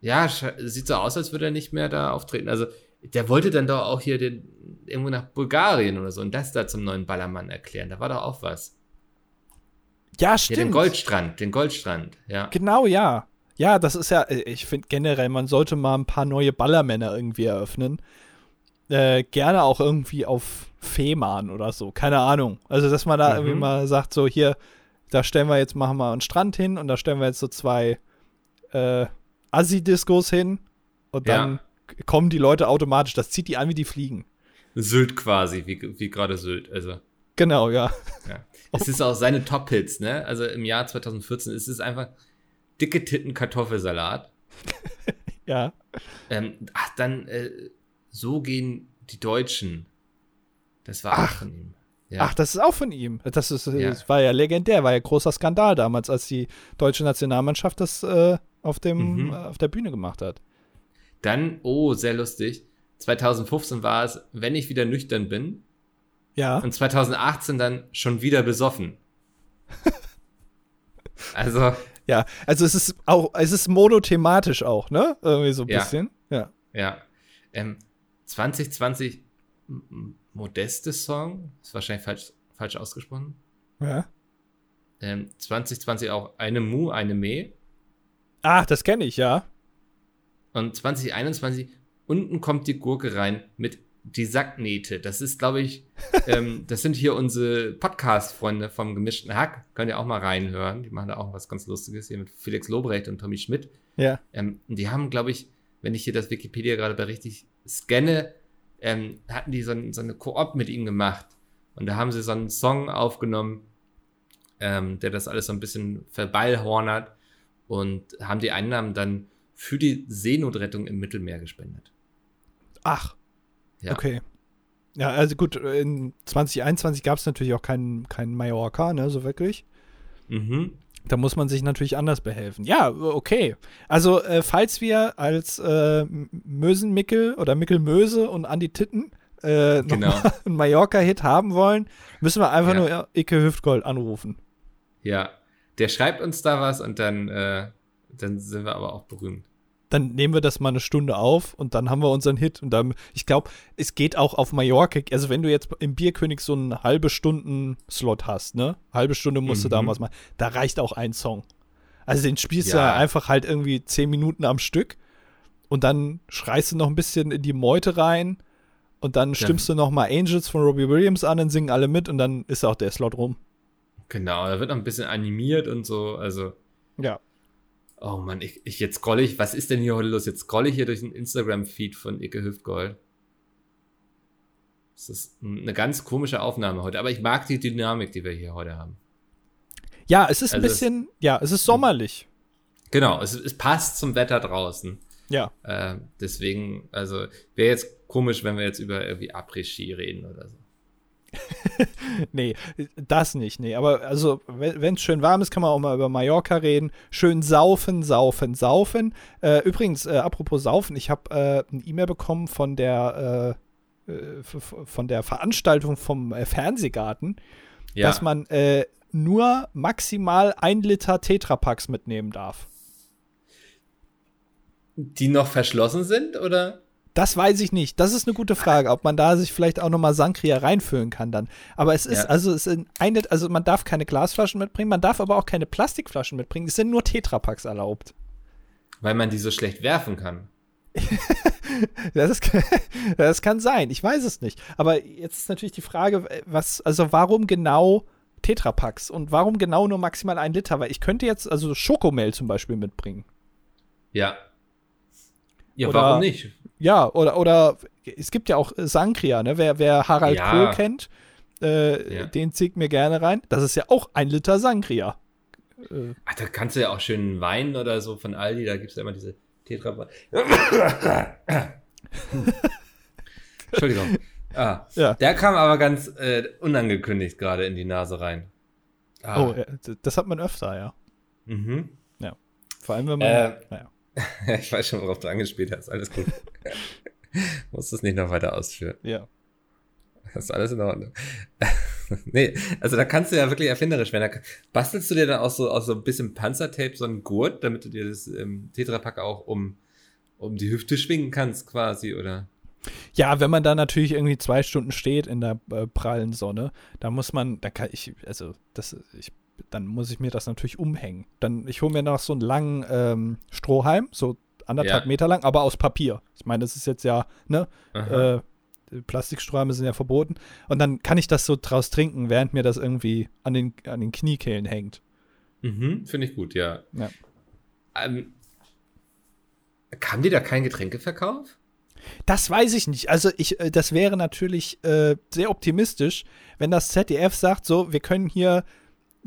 Ja, sieht so aus, als würde er nicht mehr da auftreten. Also, der wollte dann doch auch hier den, irgendwo nach Bulgarien oder so und das da zum neuen Ballermann erklären. Da war doch auch was. Ja, Ja, stimmt. den Goldstrand, den Goldstrand, ja. Genau, ja. Ja, das ist ja, äh, ich finde generell, man sollte mal ein paar neue Ballermänner irgendwie eröffnen. Äh, gerne auch irgendwie auf Fehmarn oder so, keine Ahnung. Also, dass man da Mhm. irgendwie mal sagt, so hier, da stellen wir jetzt, machen wir einen Strand hin und da stellen wir jetzt so zwei äh, Assi-Diskos hin und Ja. dann k- kommen die Leute automatisch. Das zieht die an, wie die fliegen. Sylt quasi, wie, wie gerade Sylt. Also, Genau, ja. ja. Es ist auch seine Top-Hits, ne? Also im Jahr 2014 ist es einfach dicke Titten Kartoffelsalat. Ja. Ähm, ach, dann, äh, so gehen die Deutschen. Das war Ach. auch von ihm. Ja. Ach, das ist auch von ihm. Das, ist, Ja. das war ja legendär, war ja großer Skandal damals, als die deutsche Nationalmannschaft das äh, auf, dem, Mhm. äh, auf der Bühne gemacht hat. Dann, oh, sehr lustig. 2015 war es, wenn ich wieder nüchtern bin. Ja. Und 2018 dann schon wieder besoffen. also, Ja, also es ist auch, es ist monothematisch auch, ne? Irgendwie so ein Ja. bisschen. Ja. ja. Ähm, 2020 m- m- modestes Song. Ist wahrscheinlich falsch, falsch ausgesprochen. ja. Ähm, 2020 auch eine Mu, eine Me. Ah, das kenne ich, ja. Und 2021, unten kommt die Gurke rein mit die Sacknähte. Das ist, glaube ich, ähm, das sind hier unsere Podcast-Freunde vom gemischten Hack. Könnt ihr auch mal reinhören. Die machen da auch was ganz Lustiges hier mit Felix Lobrecht und Tommy Schmidt. Ja. Ähm, die haben, glaube ich, wenn ich hier das Wikipedia gerade bei richtig scanne, ähm, hatten die so, so eine Koop mit ihm gemacht. Und da haben sie so einen Song aufgenommen, ähm, der das alles so ein bisschen verballhornert und haben die Einnahmen dann für die Seenotrettung im Mittelmeer gespendet. Ach, Ja. okay. Ja, also gut, in 2021 gab es natürlich auch keinen kein Mallorca, ne, so wirklich. Mhm. Da muss man sich natürlich anders behelfen. Ja, okay. Also, äh, falls wir als äh, Mösenmickel oder Mickel-Möse und Andi Titten äh, Genau. einen Mallorca-Hit haben wollen, müssen wir einfach Ja. nur Icke Hüftgold anrufen. Ja. Der schreibt uns da was und dann, äh, dann sind wir aber auch berühmt. Dann nehmen wir das mal eine Stunde auf und dann haben wir unseren Hit. Und dann, ich glaube, es geht auch auf Mallorca. Also, wenn du jetzt im Bierkönig so einen halbe Stunden-Slot hast, ne? Halbe Stunde musst du da Mhm. was machen. Da reicht auch ein Song. Also, den spielst du Ja. ja einfach halt irgendwie zehn Minuten am Stück und dann schreist du noch ein bisschen in die Meute rein und dann stimmst du noch mal Angels von Robbie Williams an und singen alle mit und dann ist auch der Slot rum. Genau, da wird noch ein bisschen animiert und so. Also, Ja. Oh Mann, ich, ich jetzt scrolle ich, was ist denn hier heute los? Jetzt scrolle ich hier durch den Instagram-Feed von Icke Hüftgold. Das ist eine ganz komische Aufnahme heute, aber ich mag die Dynamik, die wir hier heute haben. Ja, es ist ein Also es- bisschen, ja, es ist sommerlich. Genau, es, es passt zum Wetter draußen. Ja. Äh, deswegen, also wäre jetzt komisch, wenn wir jetzt über irgendwie Après-Ski reden oder so. Nee, das nicht, nee. Aber also, wenn es schön warm ist, kann man auch mal über Mallorca reden. Schön saufen, saufen, saufen. Äh, übrigens, äh, apropos saufen, ich habe äh, eine E-Mail bekommen von der, äh, äh, von der Veranstaltung vom äh, Fernsehgarten, Ja, dass man nur maximal ein Liter Tetrapacks mitnehmen darf. die noch verschlossen sind oder? Das weiß ich nicht. Das ist eine gute Frage, ob man da sich vielleicht auch nochmal Sankria reinfüllen kann dann. Aber es ist, Ja. also es sind eine, also man darf keine Glasflaschen mitbringen, man darf aber auch keine Plastikflaschen mitbringen. Es sind nur Tetrapacks erlaubt. Weil man die so schlecht werfen kann. Das, ist, das kann sein, ich weiß es nicht. Aber jetzt ist natürlich die Frage, was, also warum genau Tetrapacks und warum genau nur maximal ein Liter? Weil ich könnte jetzt also Schokomel zum Beispiel mitbringen. Ja. Ja, Oder- warum nicht? Ja, oder, oder es gibt ja auch Sankria, ne? Wer, wer Harald Ja. Kohl kennt, äh, Ja. den zieht mir gerne rein. Das ist ja auch ein Liter Sankria. Äh, Ach, da kannst du ja auch schön Wein oder so von Aldi, da gibt es ja immer diese Tetra. Entschuldigung. Ah, Ja. Der kam aber ganz äh, unangekündigt gerade in die Nase rein. Ah. Oh, ja, das hat man öfter, ja. Mhm. Vor allem, wenn man. Äh, naja. ich weiß schon, worauf du angespielt hast. Alles gut. Musst das nicht noch weiter ausführen. Ja. Das ist alles in Ordnung. nee, also da kannst du ja wirklich erfinderisch werden. Da bastelst du dir dann auch so aus so ein bisschen Panzertape so einen Gurt, damit du dir das ähm, Tetrapack auch um, um die Hüfte schwingen kannst, quasi, oder? Ja, wenn man da natürlich irgendwie zwei Stunden steht in der äh, prallen Sonne, da muss man, da kann ich, also das, ich, dann muss ich mir das natürlich umhängen. Dann, ich hole mir noch so einen langen ähm, Strohhalm, so anderthalb Ja. Meter lang, aber aus Papier. Ich meine, das ist jetzt ja, ne, äh, Plastikstrohhalme sind ja verboten. Und dann kann ich das so draus trinken, während mir das irgendwie an den, an den Kniekehlen hängt. Mhm, finde ich gut, ja. Ja. Ähm, kam dir da kein Getränkeverkauf? Das weiß ich nicht. Also ich, äh, das wäre natürlich äh, sehr optimistisch, wenn das ZDF sagt, so, wir können hier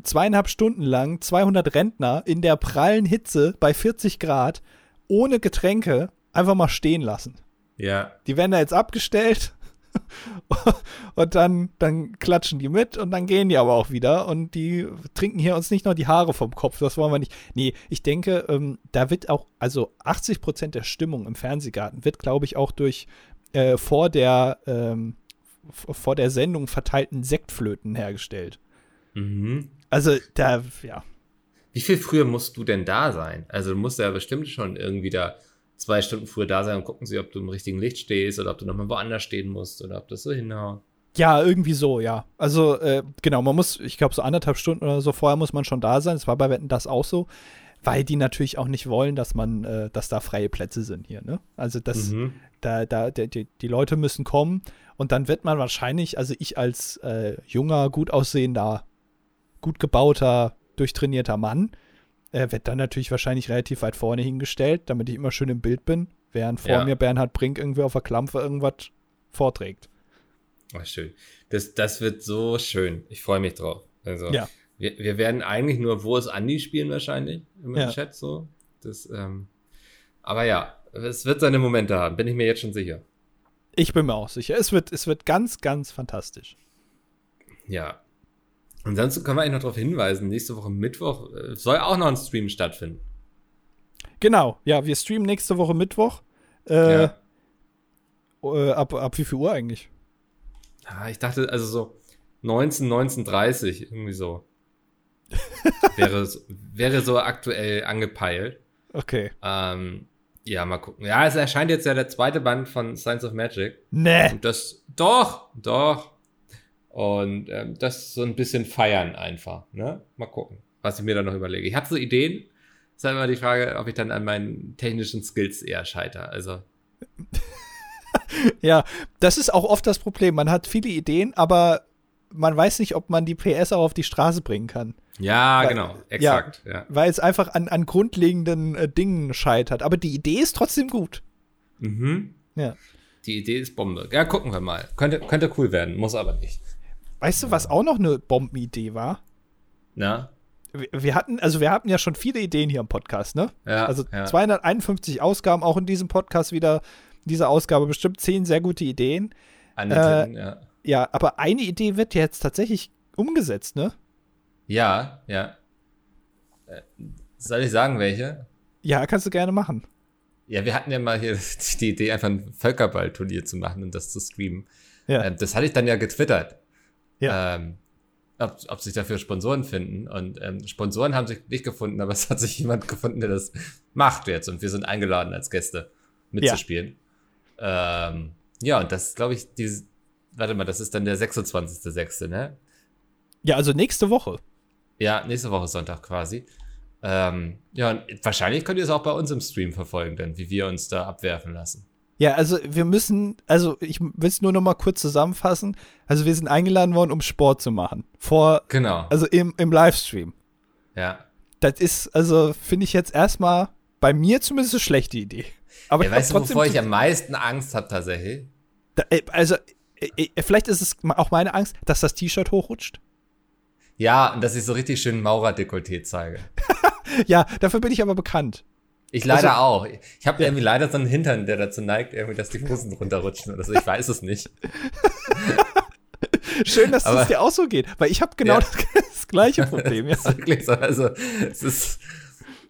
zweieinhalb Stunden lang 200 Rentner in der prallen Hitze bei 40 Grad ohne Getränke einfach mal stehen lassen. Ja. Die werden da jetzt abgestellt und dann, dann klatschen die mit und dann gehen die aber auch wieder und die trinken hier uns nicht noch die Haare vom Kopf. Das wollen wir nicht. Nee, ich denke, ähm, da wird auch, also 80 Prozent der Stimmung im Fernsehgarten wird, glaube ich, auch durch äh, vor der ähm, vor der Sendung verteilten Sektflöten hergestellt. Mhm. Also da, ja. Wie viel früher musst du denn da sein? Also du musst ja bestimmt schon irgendwie da zwei Stunden früher da sein und gucken sie, ob du im richtigen Licht stehst oder ob du nochmal woanders stehen musst oder ob das so hinhaut. Ja, irgendwie so, ja. Also, äh, genau, man muss, ich glaube, so anderthalb Stunden oder so vorher muss man schon da sein. Das war bei Wetten das auch so. weil die natürlich auch nicht wollen, dass man, äh, dass da freie Plätze sind hier, ne? Also das, mhm. da, da, die, die Leute müssen kommen und dann wird man wahrscheinlich, also ich als äh, junger, gut aussehender, gut gebauter, durchtrainierter Mann, äh, wird dann natürlich wahrscheinlich relativ weit vorne hingestellt, damit ich immer schön im Bild bin, während vor ja. mir Bernhard Brink irgendwie auf der Klampfe irgendwas vorträgt. Ach, schön. Das, das wird so schön. Ich freue mich drauf. Also, ja. wir, wir werden eigentlich nur Wo ist Andi spielen wahrscheinlich im ja. Chat so. Das, ähm, aber ja, es wird seine Momente haben, bin ich mir jetzt schon sicher. Ich bin mir auch sicher. Es wird, es wird ganz, ganz fantastisch. Ja. Ansonsten können wir eigentlich noch darauf hinweisen, nächste Woche Mittwoch äh, soll auch noch ein Stream stattfinden. Genau, ja, wir streamen nächste Woche Mittwoch. Äh, ja. äh, ab, ab wie viel Uhr eigentlich? Ja, ich dachte, also so 19, 19.30 irgendwie so. wäre, wäre so aktuell angepeilt. Okay. Ähm, ja, mal gucken. Ja, es erscheint jetzt ja der zweite Band von Science of Magic. Nee. Und das, doch, doch. Und ähm, das so ein bisschen feiern einfach. Ne? Mal gucken, was ich mir da noch überlege. Ich habe so Ideen. Es ist halt immer die Frage, ob ich dann an meinen technischen Skills eher scheitere. Also. ja, das ist auch oft das Problem. Man hat viele Ideen, aber man weiß nicht, ob man die PS auch auf die Straße bringen kann. Ja, weil, genau, exakt. Ja, ja. Weil es einfach an, an grundlegenden äh, Dingen scheitert. Aber die Idee ist trotzdem gut. Mhm. Ja. Die Idee ist Bombe. Ja, gucken wir mal. Könnte, könnte cool werden, muss aber nicht. Weißt du, was auch noch eine Bombenidee war? Na? Wir, wir hatten, also wir hatten ja schon viele Ideen hier im Podcast, ne? Ja. Also ja. 251 Ausgaben, auch in diesem Podcast wieder diese Ausgabe bestimmt zehn sehr gute Ideen. Äh, ja. ja, aber eine Idee wird jetzt tatsächlich umgesetzt, ne? Ja, ja. Äh, soll ich sagen, welche? Ja, kannst du gerne machen. Ja, wir hatten ja mal hier die Idee, einfach ein Völkerball-Turnier zu machen und das zu streamen. Ja. Ähm, das hatte ich dann ja getwittert. Ja. Ähm, ob, ob sich dafür Sponsoren finden. Und ähm, Sponsoren haben sich nicht gefunden, aber es hat sich jemand gefunden, der das macht jetzt. Und wir sind eingeladen als Gäste mitzuspielen. Ja, ähm, ja und das glaube ich, die, warte mal, das ist dann der 26.06., ne? Ja, also nächste Woche. Ja, nächste Woche Sonntag quasi. Ähm, ja, und wahrscheinlich könnt ihr es auch bei uns im Stream verfolgen, dann, wie wir uns da abwerfen lassen. Ja, also wir müssen, also ich will es nur noch mal kurz zusammenfassen. Also wir sind eingeladen worden, um Sport zu machen. Vor, genau. Also im, im Livestream. Ja. Das ist, also finde ich jetzt erstmal bei mir zumindest eine schlechte Idee. Aber ja, weißt du, wovor ich am meisten Angst habe tatsächlich? Da, äh, also, äh, äh, vielleicht ist es auch meine Angst, dass das T-Shirt hochrutscht. Ja, und dass ich so richtig schön Maurer-Dekolleté zeige. ja, dafür bin ich aber bekannt. Ich leider also, auch. Ich habe ja. irgendwie leider so einen Hintern, der dazu neigt, irgendwie, dass die Hosen runterrutschen oder so. Ich weiß es nicht. Schön, dass es dir auch so geht, weil ich habe genau ja. das, das, gleiche Problem. Ja. wirklich so. Also, es ist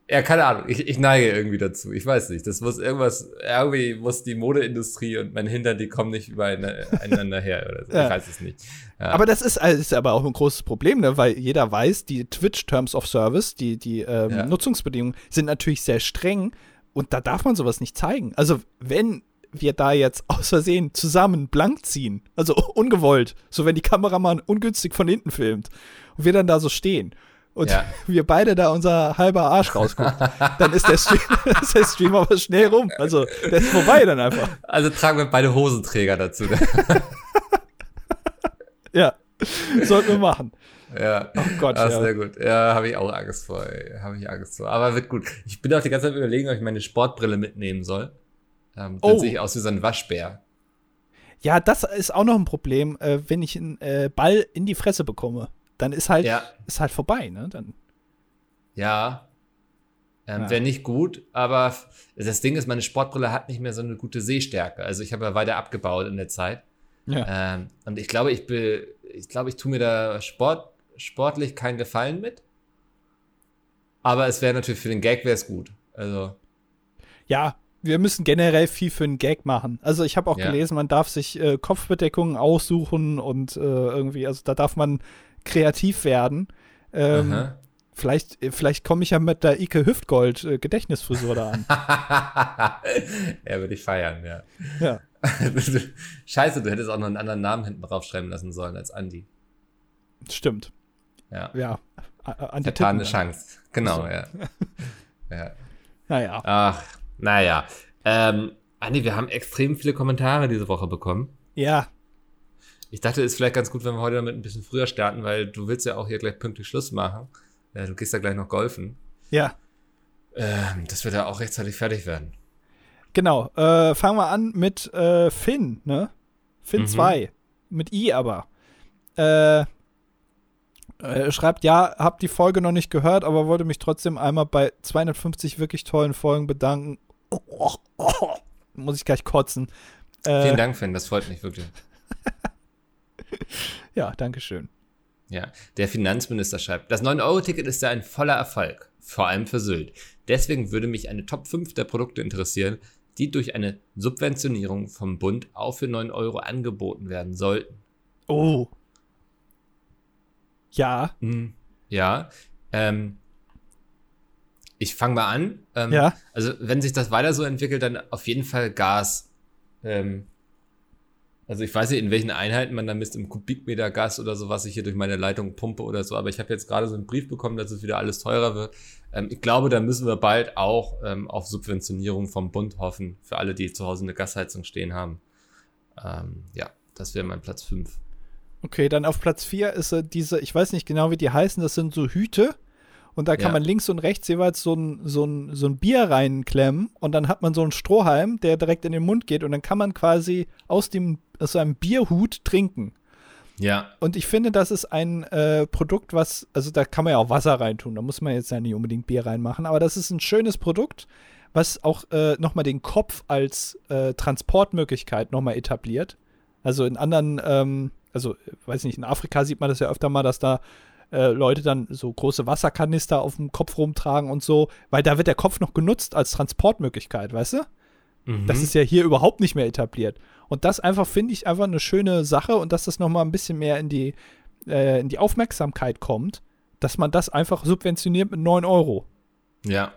ja, keine Ahnung. Ich, ich neige irgendwie dazu. Ich weiß nicht. Das muss irgendwas, irgendwie muss die Modeindustrie und mein Hintern, die kommen nicht übereinander her oder so. Ja. Ich weiß es nicht. Ja. Aber das ist, ist aber auch ein großes Problem, ne? weil jeder weiß, die Twitch Terms of Service, die, die ähm, ja. Nutzungsbedingungen sind natürlich sehr streng und da darf man sowas nicht zeigen. Also, wenn wir da jetzt aus Versehen zusammen blank ziehen, also ungewollt, so wenn die Kameramann ungünstig von hinten filmt und wir dann da so stehen und ja. wir beide da unser halber Arsch rausgucken, dann ist der, Stream, ist der Stream aber schnell rum. Also der ist vorbei dann einfach. Also tragen wir beide Hosenträger dazu. Ne? ja, sollten wir machen. Ja, oh Gott, ah, ja. sehr gut. Ja, habe ich auch Angst vor. Habe ich Angst vor. Aber wird gut. Ich bin auch die ganze Zeit überlegen, ob ich meine Sportbrille mitnehmen soll. Ähm, dann oh. sehe ich aus wie so ein Waschbär. Ja, das ist auch noch ein Problem, äh, wenn ich einen äh, Ball in die Fresse bekomme dann ist halt, ja. ist halt vorbei, ne? Dann. Ja. Ähm, ja. Wäre nicht gut, aber das Ding ist, meine Sportbrille hat nicht mehr so eine gute Sehstärke. Also ich habe ja weiter abgebaut in der Zeit. Ja. Ähm, und ich glaube, ich bin, ich glaube, ich tue mir da Sport, sportlich keinen Gefallen mit. Aber es wäre natürlich für den Gag wäre es gut. Also. Ja, wir müssen generell viel für einen Gag machen. Also ich habe auch ja. gelesen, man darf sich äh, Kopfbedeckungen aussuchen und äh, irgendwie, also da darf man kreativ werden. Ähm, vielleicht vielleicht komme ich ja mit der Ike Hüftgold äh, Gedächtnisfrisur da an. ja, würde ich feiern, ja. Ja. Scheiße, du hättest auch noch einen anderen Namen hinten draufschreiben lassen sollen als Andi. Stimmt. Ja. Ja. Andi Vertane Chance. Genau, so. ja. Ja. Naja. Ach, naja. Ähm, Andi, wir haben extrem viele Kommentare diese Woche bekommen. Ja. Ich dachte, es ist vielleicht ganz gut, wenn wir heute damit ein bisschen früher starten, weil du willst ja auch hier gleich pünktlich Schluss machen. Äh, du gehst ja gleich noch golfen. Ja. Ähm, dass wir da auch rechtzeitig fertig werden. Genau. Äh, fangen wir an mit äh, Finn, ne? Finn Mhm. 2. Mit I aber. Äh, äh, schreibt, ja, hab die Folge noch nicht gehört, aber wollte mich trotzdem einmal bei 250 wirklich tollen Folgen bedanken. Oh, oh, oh. Muss ich gleich kotzen. Äh, Vielen Dank, Finn, das freut mich wirklich. Ja, danke schön. Ja, der Finanzminister schreibt, das 9-Euro-Ticket ist ja ein voller Erfolg, vor allem für Sylt. Deswegen würde mich eine Top 5 der Produkte interessieren, die durch eine Subventionierung vom Bund auch für 9 Euro angeboten werden sollten. Oh. Ja, Hm, Ja, ähm, ich fange mal an. Ähm, Ja. Also, wenn sich das weiter so entwickelt, dann auf jeden Fall Gas. Ähm, also, ich weiß nicht, in welchen Einheiten man da misst, im Kubikmeter Gas oder so, was ich hier durch meine Leitung pumpe oder so. Aber ich habe jetzt gerade so einen Brief bekommen, dass es wieder alles teurer wird. Ähm, ich glaube, da müssen wir bald auch ähm, auf Subventionierung vom Bund hoffen, für alle, die zu Hause eine Gasheizung stehen haben. Ähm, ja, das wäre mein Platz 5. Okay, dann auf Platz 4 ist äh, diese, ich weiß nicht genau, wie die heißen, das sind so Hüte. Und da kann Ja. man links und rechts jeweils so ein, so, ein, so ein Bier reinklemmen und dann hat man so einen Strohhalm, der direkt in den Mund geht und dann kann man quasi aus, dem, aus einem Bierhut trinken. Ja, Und ich finde, das ist ein äh, Produkt, was, also da kann man ja auch Wasser reintun, da muss man jetzt ja nicht unbedingt Bier reinmachen, aber das ist ein schönes Produkt, was auch äh, nochmal den Kopf als äh, Transportmöglichkeit nochmal etabliert. Also in anderen, ähm, also weiß nicht, in Afrika sieht man das ja öfter mal, dass da äh, Leute dann so große Wasserkanister auf dem Kopf rumtragen und so, weil da wird der Kopf noch genutzt als Transportmöglichkeit, weißt du? Mhm. Das ist ja hier überhaupt nicht mehr etabliert. Und das einfach finde ich einfach eine schöne Sache und dass das noch mal ein bisschen mehr in die, äh, in die Aufmerksamkeit kommt, dass man das einfach subventioniert mit 9 Euro. Ja,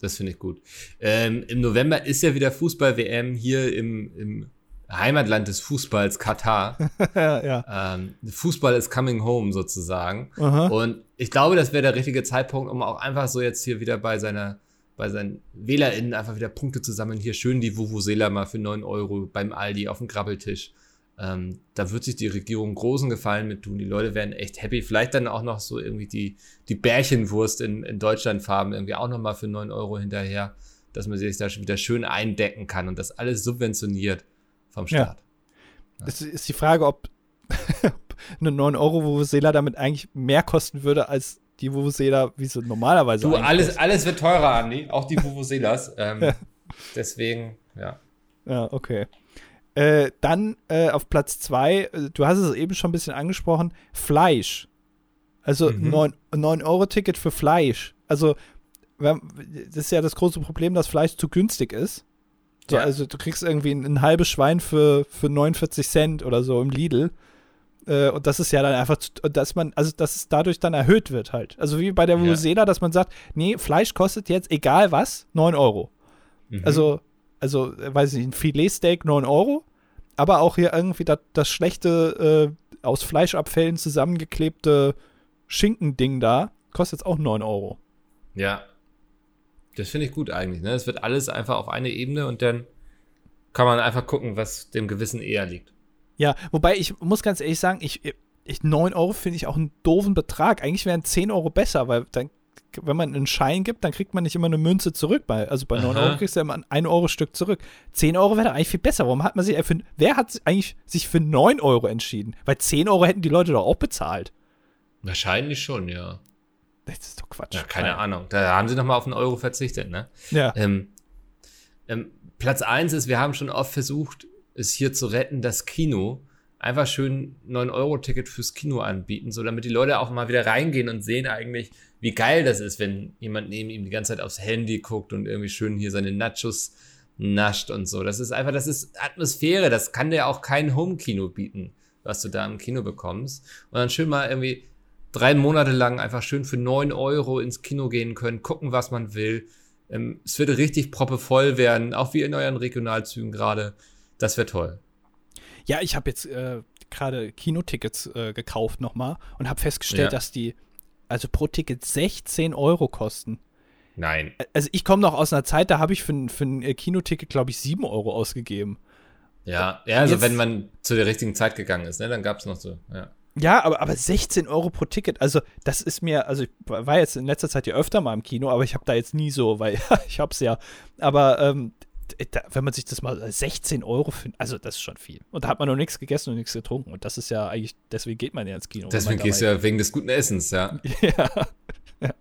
das finde ich gut. Ähm, Im November ist ja wieder Fußball-WM hier im, im Heimatland des Fußballs, Katar. ja, ähm, Fußball ist coming home sozusagen. Aha. Und ich glaube, das wäre der richtige Zeitpunkt, um auch einfach so jetzt hier wieder bei seiner bei seinen WählerInnen einfach wieder Punkte zu sammeln. Hier schön die Vuvuzela mal für 9 Euro beim Aldi auf dem Grabbeltisch. Ähm, da wird sich die Regierung großen Gefallen mit tun. Die Leute werden echt happy. Vielleicht dann auch noch so irgendwie die, die Bärchenwurst in, in Deutschlandfarben irgendwie auch nochmal für 9 Euro hinterher, dass man sich da schon wieder schön eindecken kann und das alles subventioniert vom Ja. Staat. Das ist die Frage, ob, eine 9 Euro Vuvuzela damit eigentlich mehr kosten würde als die Vuvuzela, wie sie normalerweise Du, alles, alles wird teurer, Andi. Auch die Vuvuzelas. Ähm, deswegen, ja. Ja, okay. Äh, dann äh, auf Platz 2, äh, du hast es eben schon ein bisschen angesprochen, Fleisch. Also Mhm. 9-Euro-Ticket für Fleisch. Also, das ist ja das große Problem, dass Fleisch zu günstig ist. So, Ja. Also, du kriegst irgendwie ein, ein halbes Schwein für, für 49 Cent oder so im Lidl. Äh, und das ist ja dann einfach, dass man, also, dass es dadurch dann erhöht wird halt. Also, wie bei der Ja. Vuvuzela, dass man sagt, nee, Fleisch kostet jetzt, egal was, 9 Euro. Mhm. Also, also, äh, weiß ich nicht, ein Filetsteak 9 Euro, aber auch hier irgendwie das, das schlechte, äh, aus Fleischabfällen zusammengeklebte Schinkending da, kostet jetzt auch 9 Euro. Ja. Das finde ich gut eigentlich. Ne? Es wird alles einfach auf eine Ebene und dann kann man einfach gucken, was dem Gewissen eher liegt. Ja, wobei ich muss ganz ehrlich sagen, ich, ich 9 Euro finde ich auch einen doofen Betrag. Eigentlich wären 10 Euro besser, weil dann, wenn man einen Schein gibt, dann kriegt man nicht immer eine Münze zurück. Bei, also bei 9 Aha. Euro kriegst du ja immer ein 1 Euro Stück zurück. 10 Euro wäre doch eigentlich viel besser. Warum hat man sich für, wer hat eigentlich sich für 9 Euro entschieden? Weil 10 Euro hätten die Leute doch auch bezahlt. Wahrscheinlich schon, ja. Das ist doch Quatsch. Ja, keine Nein. Ahnung. Da haben sie nochmal auf einen Euro verzichtet, ne? Ja. Ähm, ähm, Platz 1 ist, wir haben schon oft versucht, es hier zu retten, das Kino. Einfach schön 9-Euro-Ticket fürs Kino anbieten, so damit die Leute auch mal wieder reingehen und sehen eigentlich, wie geil das ist, wenn jemand neben ihm die ganze Zeit aufs Handy guckt und irgendwie schön hier seine Nachos nascht und so. Das ist einfach, das ist Atmosphäre, das kann dir auch kein Home-Kino bieten, was du da im Kino bekommst. Und dann schön mal irgendwie drei Monate lang einfach schön für 9 Euro ins Kino gehen können, gucken, was man will. Ähm, es würde richtig proppevoll werden, auch wie in euren Regionalzügen gerade. Das wäre toll. Ja, ich habe jetzt äh, gerade Kinotickets äh, gekauft nochmal und habe festgestellt, Ja. dass die also pro Ticket 16 Euro kosten. Nein. Also ich komme noch aus einer Zeit, da habe ich für, ein- für ein äh, Kinoticket, glaube ich, 7 Euro ausgegeben. Ja, ja also Jetzt- wenn man zu der richtigen Zeit gegangen ist, ne, dann gab es noch so, ja. Ja, aber, aber 16 Euro pro Ticket, also das ist mir, also ich war jetzt in letzter Zeit ja öfter mal im Kino, aber ich habe da jetzt nie so, weil ich hab's ja. Aber ähm, da, wenn man sich das mal 16 Euro findet, also das ist schon viel. Und da hat man noch nichts gegessen und nichts getrunken. Und das ist ja eigentlich, deswegen geht man ja ins Kino. Deswegen gehst du ja wegen des guten Essens, ja. ja. ja.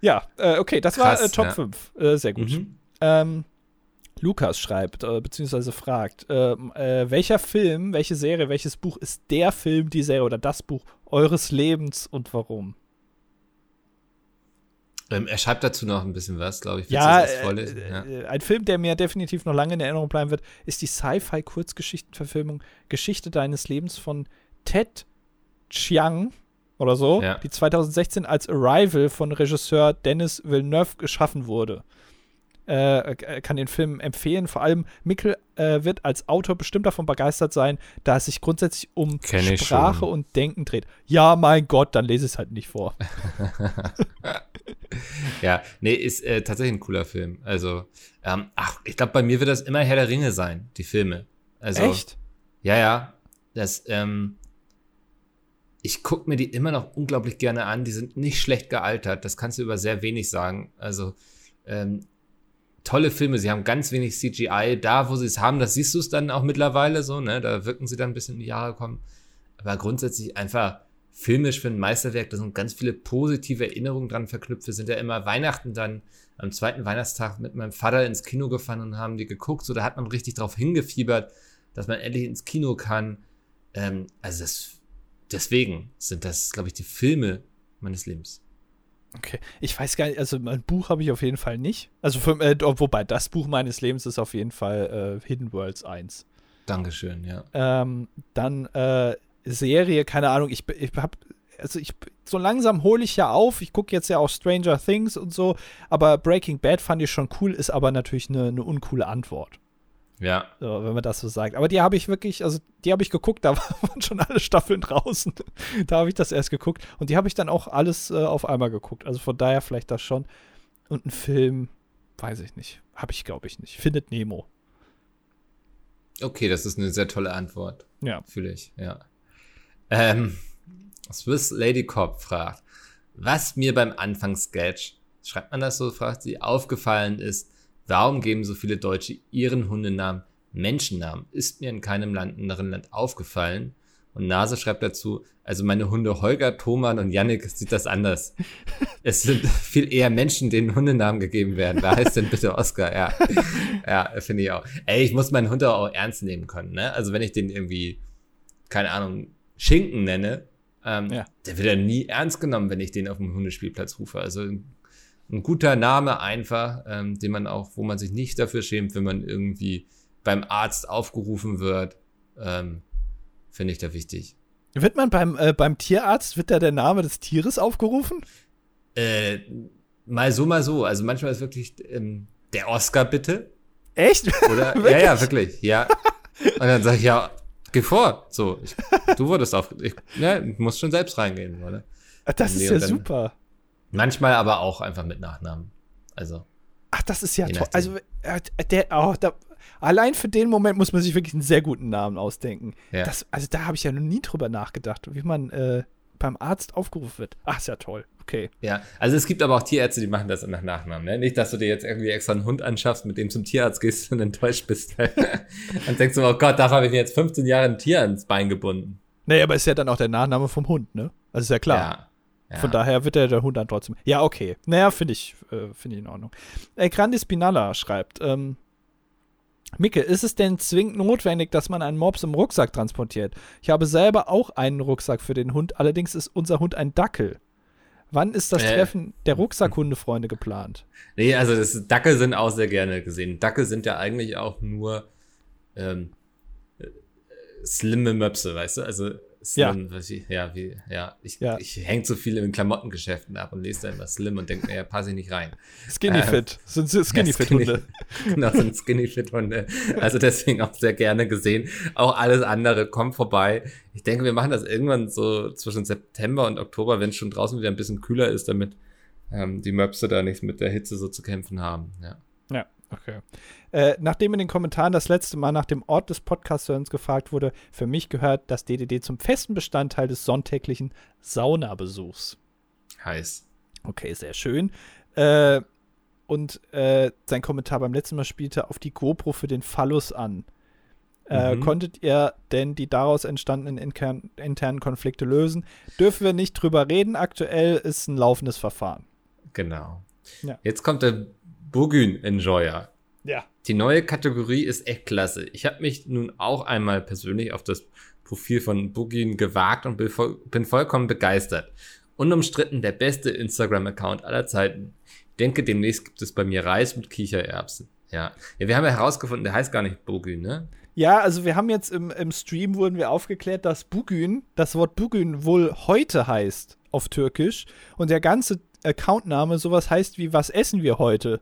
Ja, äh, okay, das war Krass, äh, Top ja. 5. Äh, sehr gut. Mhm. Ähm, Lukas schreibt, äh, beziehungsweise fragt, ähm, äh, welcher Film, welche Serie, welches Buch ist der Film, die Serie oder das Buch eures Lebens und warum? Ähm, er schreibt dazu noch ein bisschen was, glaube ich. Ja, äh, ja. äh, ein Film, der mir definitiv noch lange in Erinnerung bleiben wird, ist die Sci-Fi-Kurzgeschichtenverfilmung Geschichte deines Lebens von Ted Chiang oder so, Ja. die 2016 als Arrival von Regisseur Dennis Villeneuve geschaffen wurde. Äh, äh, kann den Film empfehlen. Vor allem Mikkel äh, wird als Autor bestimmt davon begeistert sein, da es sich grundsätzlich um Kenn Sprache und Denken dreht. Ja, mein Gott, dann lese ich es halt nicht vor. Ja, nee, ist äh, tatsächlich ein cooler Film. Also, ähm, ach, ich glaube, bei mir wird das immer Herr der Ringe sein, die Filme. Also, Echt? Ja, ja. Das, ähm, ich gucke mir die immer noch unglaublich gerne an. Die sind nicht schlecht gealtert. Das kannst du über sehr wenig sagen. Also, ähm, tolle Filme. Sie haben ganz wenig CGI. Da, wo sie es haben, das siehst du es dann auch mittlerweile so, ne? Da wirken sie dann ein bisschen in die Jahre kommen. Aber grundsätzlich einfach filmisch für ein Meisterwerk. Da sind ganz viele positive Erinnerungen dran verknüpft. Wir sind ja immer Weihnachten dann am zweiten Weihnachtstag mit meinem Vater ins Kino gefahren und haben die geguckt. So, da hat man richtig drauf hingefiebert, dass man endlich ins Kino kann. Ähm, also das, deswegen sind das, glaube ich, die Filme meines Lebens. Okay, ich weiß gar nicht, also ein Buch habe ich auf jeden Fall nicht. Also, für, äh, wobei das Buch meines Lebens ist auf jeden Fall äh, Hidden Worlds 1. Dankeschön, ja. Ähm, dann äh, Serie, keine Ahnung, ich, ich habe, also ich, so langsam hole ich ja auf. Ich gucke jetzt ja auch Stranger Things und so, aber Breaking Bad fand ich schon cool, ist aber natürlich eine ne uncoole Antwort. Ja, So, wenn man das so sagt. Aber die habe ich wirklich, also die habe ich geguckt, da waren schon alle Staffeln draußen. da habe ich das erst geguckt. Und die habe ich dann auch alles äh, auf einmal geguckt. Also von daher vielleicht das schon. Und ein Film, weiß ich nicht. Habe ich, glaube ich, nicht. Findet Nemo. okay, das ist eine sehr tolle Antwort. Ja. Fühle ich, ja. Ähm, Swiss Lady Cop fragt, was mir beim Anfangssketch, schreibt man das so, fragt sie, aufgefallen ist, warum geben so viele Deutsche ihren Hundenamen Menschennamen? Ist mir in keinem Land, anderen Land aufgefallen. Und Nase schreibt dazu, also meine Hunde Holger, Thoman und Yannick sieht das anders. Es sind viel eher Menschen, denen Hundenamen gegeben werden. Wer heißt denn bitte Oscar? Ja, ja finde ich auch. Ey, ich muss meinen Hund auch ernst nehmen können. Ne? Also wenn ich den irgendwie, keine Ahnung, Schinken nenne, ähm, Ja. der wird ja nie ernst genommen, wenn ich den auf dem Hundespielplatz rufe. Also ein, guter Name einfach, ähm, den man auch, wo man sich nicht dafür schämt, wenn man irgendwie beim Arzt aufgerufen wird, ähm, finde ich da wichtig. Wird man beim, äh, beim Tierarzt, wird da der Name des Tieres aufgerufen? Äh, mal so, mal so. Also manchmal ist wirklich ähm, der Oscar bitte. Echt? Oder? ja, ja, wirklich. Ja. Und dann sage ich, ja, geh vor. So, ich, du wurdest auf. Ich, ja, du musst schon selbst reingehen, oder? das ist ja super. Manchmal aber auch einfach mit Nachnamen. Also, Ach, das ist ja toll. Also, äh, der, oh, da, allein für den Moment muss man sich wirklich einen sehr guten Namen ausdenken. ja. Das, also, da habe ich ja noch nie drüber nachgedacht, wie man äh, beim Arzt aufgerufen wird. Ach, ist ja toll. Okay. Ja, also es gibt aber auch Tierärzte, die machen das nach Nachnamen. Ne? Nicht, dass du dir jetzt irgendwie extra einen Hund anschaffst, mit dem zum Tierarzt gehst und enttäuscht bist. Dann denkst du, oh Gott, dafür habe ich mir jetzt 15 Jahre ein Tier ans Bein gebunden. Nee, aber ist ja dann auch der Nachname vom Hund, ne? Also ist ja klar. Ja. Ja. Von daher wird der, der Hund dann trotzdem. Ja, okay. Naja, finde ich, äh, finde ich in Ordnung. Äh, Grandi Spinalla schreibt, ähm, Micke, ist es denn zwingend notwendig, dass man einen Mops im Rucksack transportiert? Ich habe selber auch einen Rucksack für den Hund, allerdings ist unser Hund ein Dackel. Wann ist das Äh. Treffen der Rucksackhundefreunde geplant? Nee, also das Dackel sind auch sehr gerne gesehen. Dackel sind ja eigentlich auch nur ähm, äh, slimme Möpse, weißt du? Also slim, was ich, ja, wie, ja, ich, Ja. ich häng zu viel in Klamottengeschäften ab und lese da immer slim und denke mir, ja, passe ich nicht rein. Skinny Äh, Fit. Sind Skinny Fit Hunde. genau, sind Skinny Fit Hunde. Also deswegen auch sehr gerne gesehen. Auch alles andere kommt vorbei. Ich denke, wir machen das irgendwann so zwischen September und Oktober, wenn es schon draußen wieder ein bisschen kühler ist, damit ähm, die Möpse da nicht mit der Hitze so zu kämpfen haben. Ja. Okay. Äh, nachdem in den Kommentaren das letzte Mal nach dem Ort des Podcast-Hörens gefragt wurde, für mich gehört das DDD zum festen Bestandteil des sonntäglichen Saunabesuchs. Heiß. Okay, sehr schön. Äh, und äh, sein Kommentar beim letzten Mal spielte auf die GoPro für den Phallus an. Äh, Mhm. Konntet ihr denn die daraus entstandenen intern, internen Konflikte lösen? Dürfen wir nicht drüber reden. Aktuell ist ein laufendes Verfahren. Genau. Ja. Jetzt kommt der Bugün Enjoyer. Ja. Die neue Kategorie ist echt klasse. Ich habe mich nun auch einmal persönlich auf das Profil von Bugün gewagt und bin, voll, bin vollkommen begeistert. Unumstritten der beste Instagram-Account aller Zeiten. Ich denke, demnächst gibt es bei mir Reis mit Kichererbsen. Ja. ja, wir haben ja herausgefunden, der heißt gar nicht Bugün, ne? Ja, also wir haben jetzt im, im Stream wurden wir aufgeklärt, dass Bugün, das Wort Bugün wohl heute heißt auf Türkisch und der ganze Accountname sowas heißt wie was essen wir heute.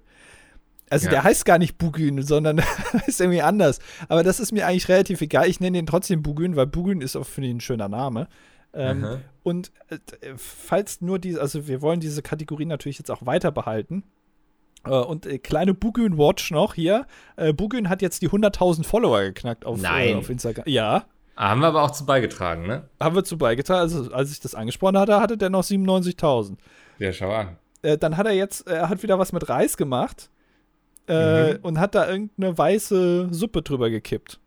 Also Ja. der heißt gar nicht Bugün, sondern heißt irgendwie anders. Aber das ist mir eigentlich relativ egal. Ich nenne ihn trotzdem Bugün, weil Bugün ist auch finde ich ein schöner Name. Ähm, und äh, falls nur diese, also wir wollen diese Kategorie natürlich jetzt auch weiter behalten. Äh, und äh, kleine Bugün Watch noch hier. Äh, Bugün hat jetzt die 100.000 Follower geknackt auf, Nein. Äh, auf Instagram. Ja, Ah, Haben wir aber auch zu beigetragen, ne? haben wir zu beigetragen. Also als ich das angesprochen hatte, hatte der noch 97.000. Ja, schau an. Äh, dann hat er jetzt, er hat wieder was mit Reis gemacht äh, Mhm. und hat da irgendeine weiße Suppe drüber gekippt.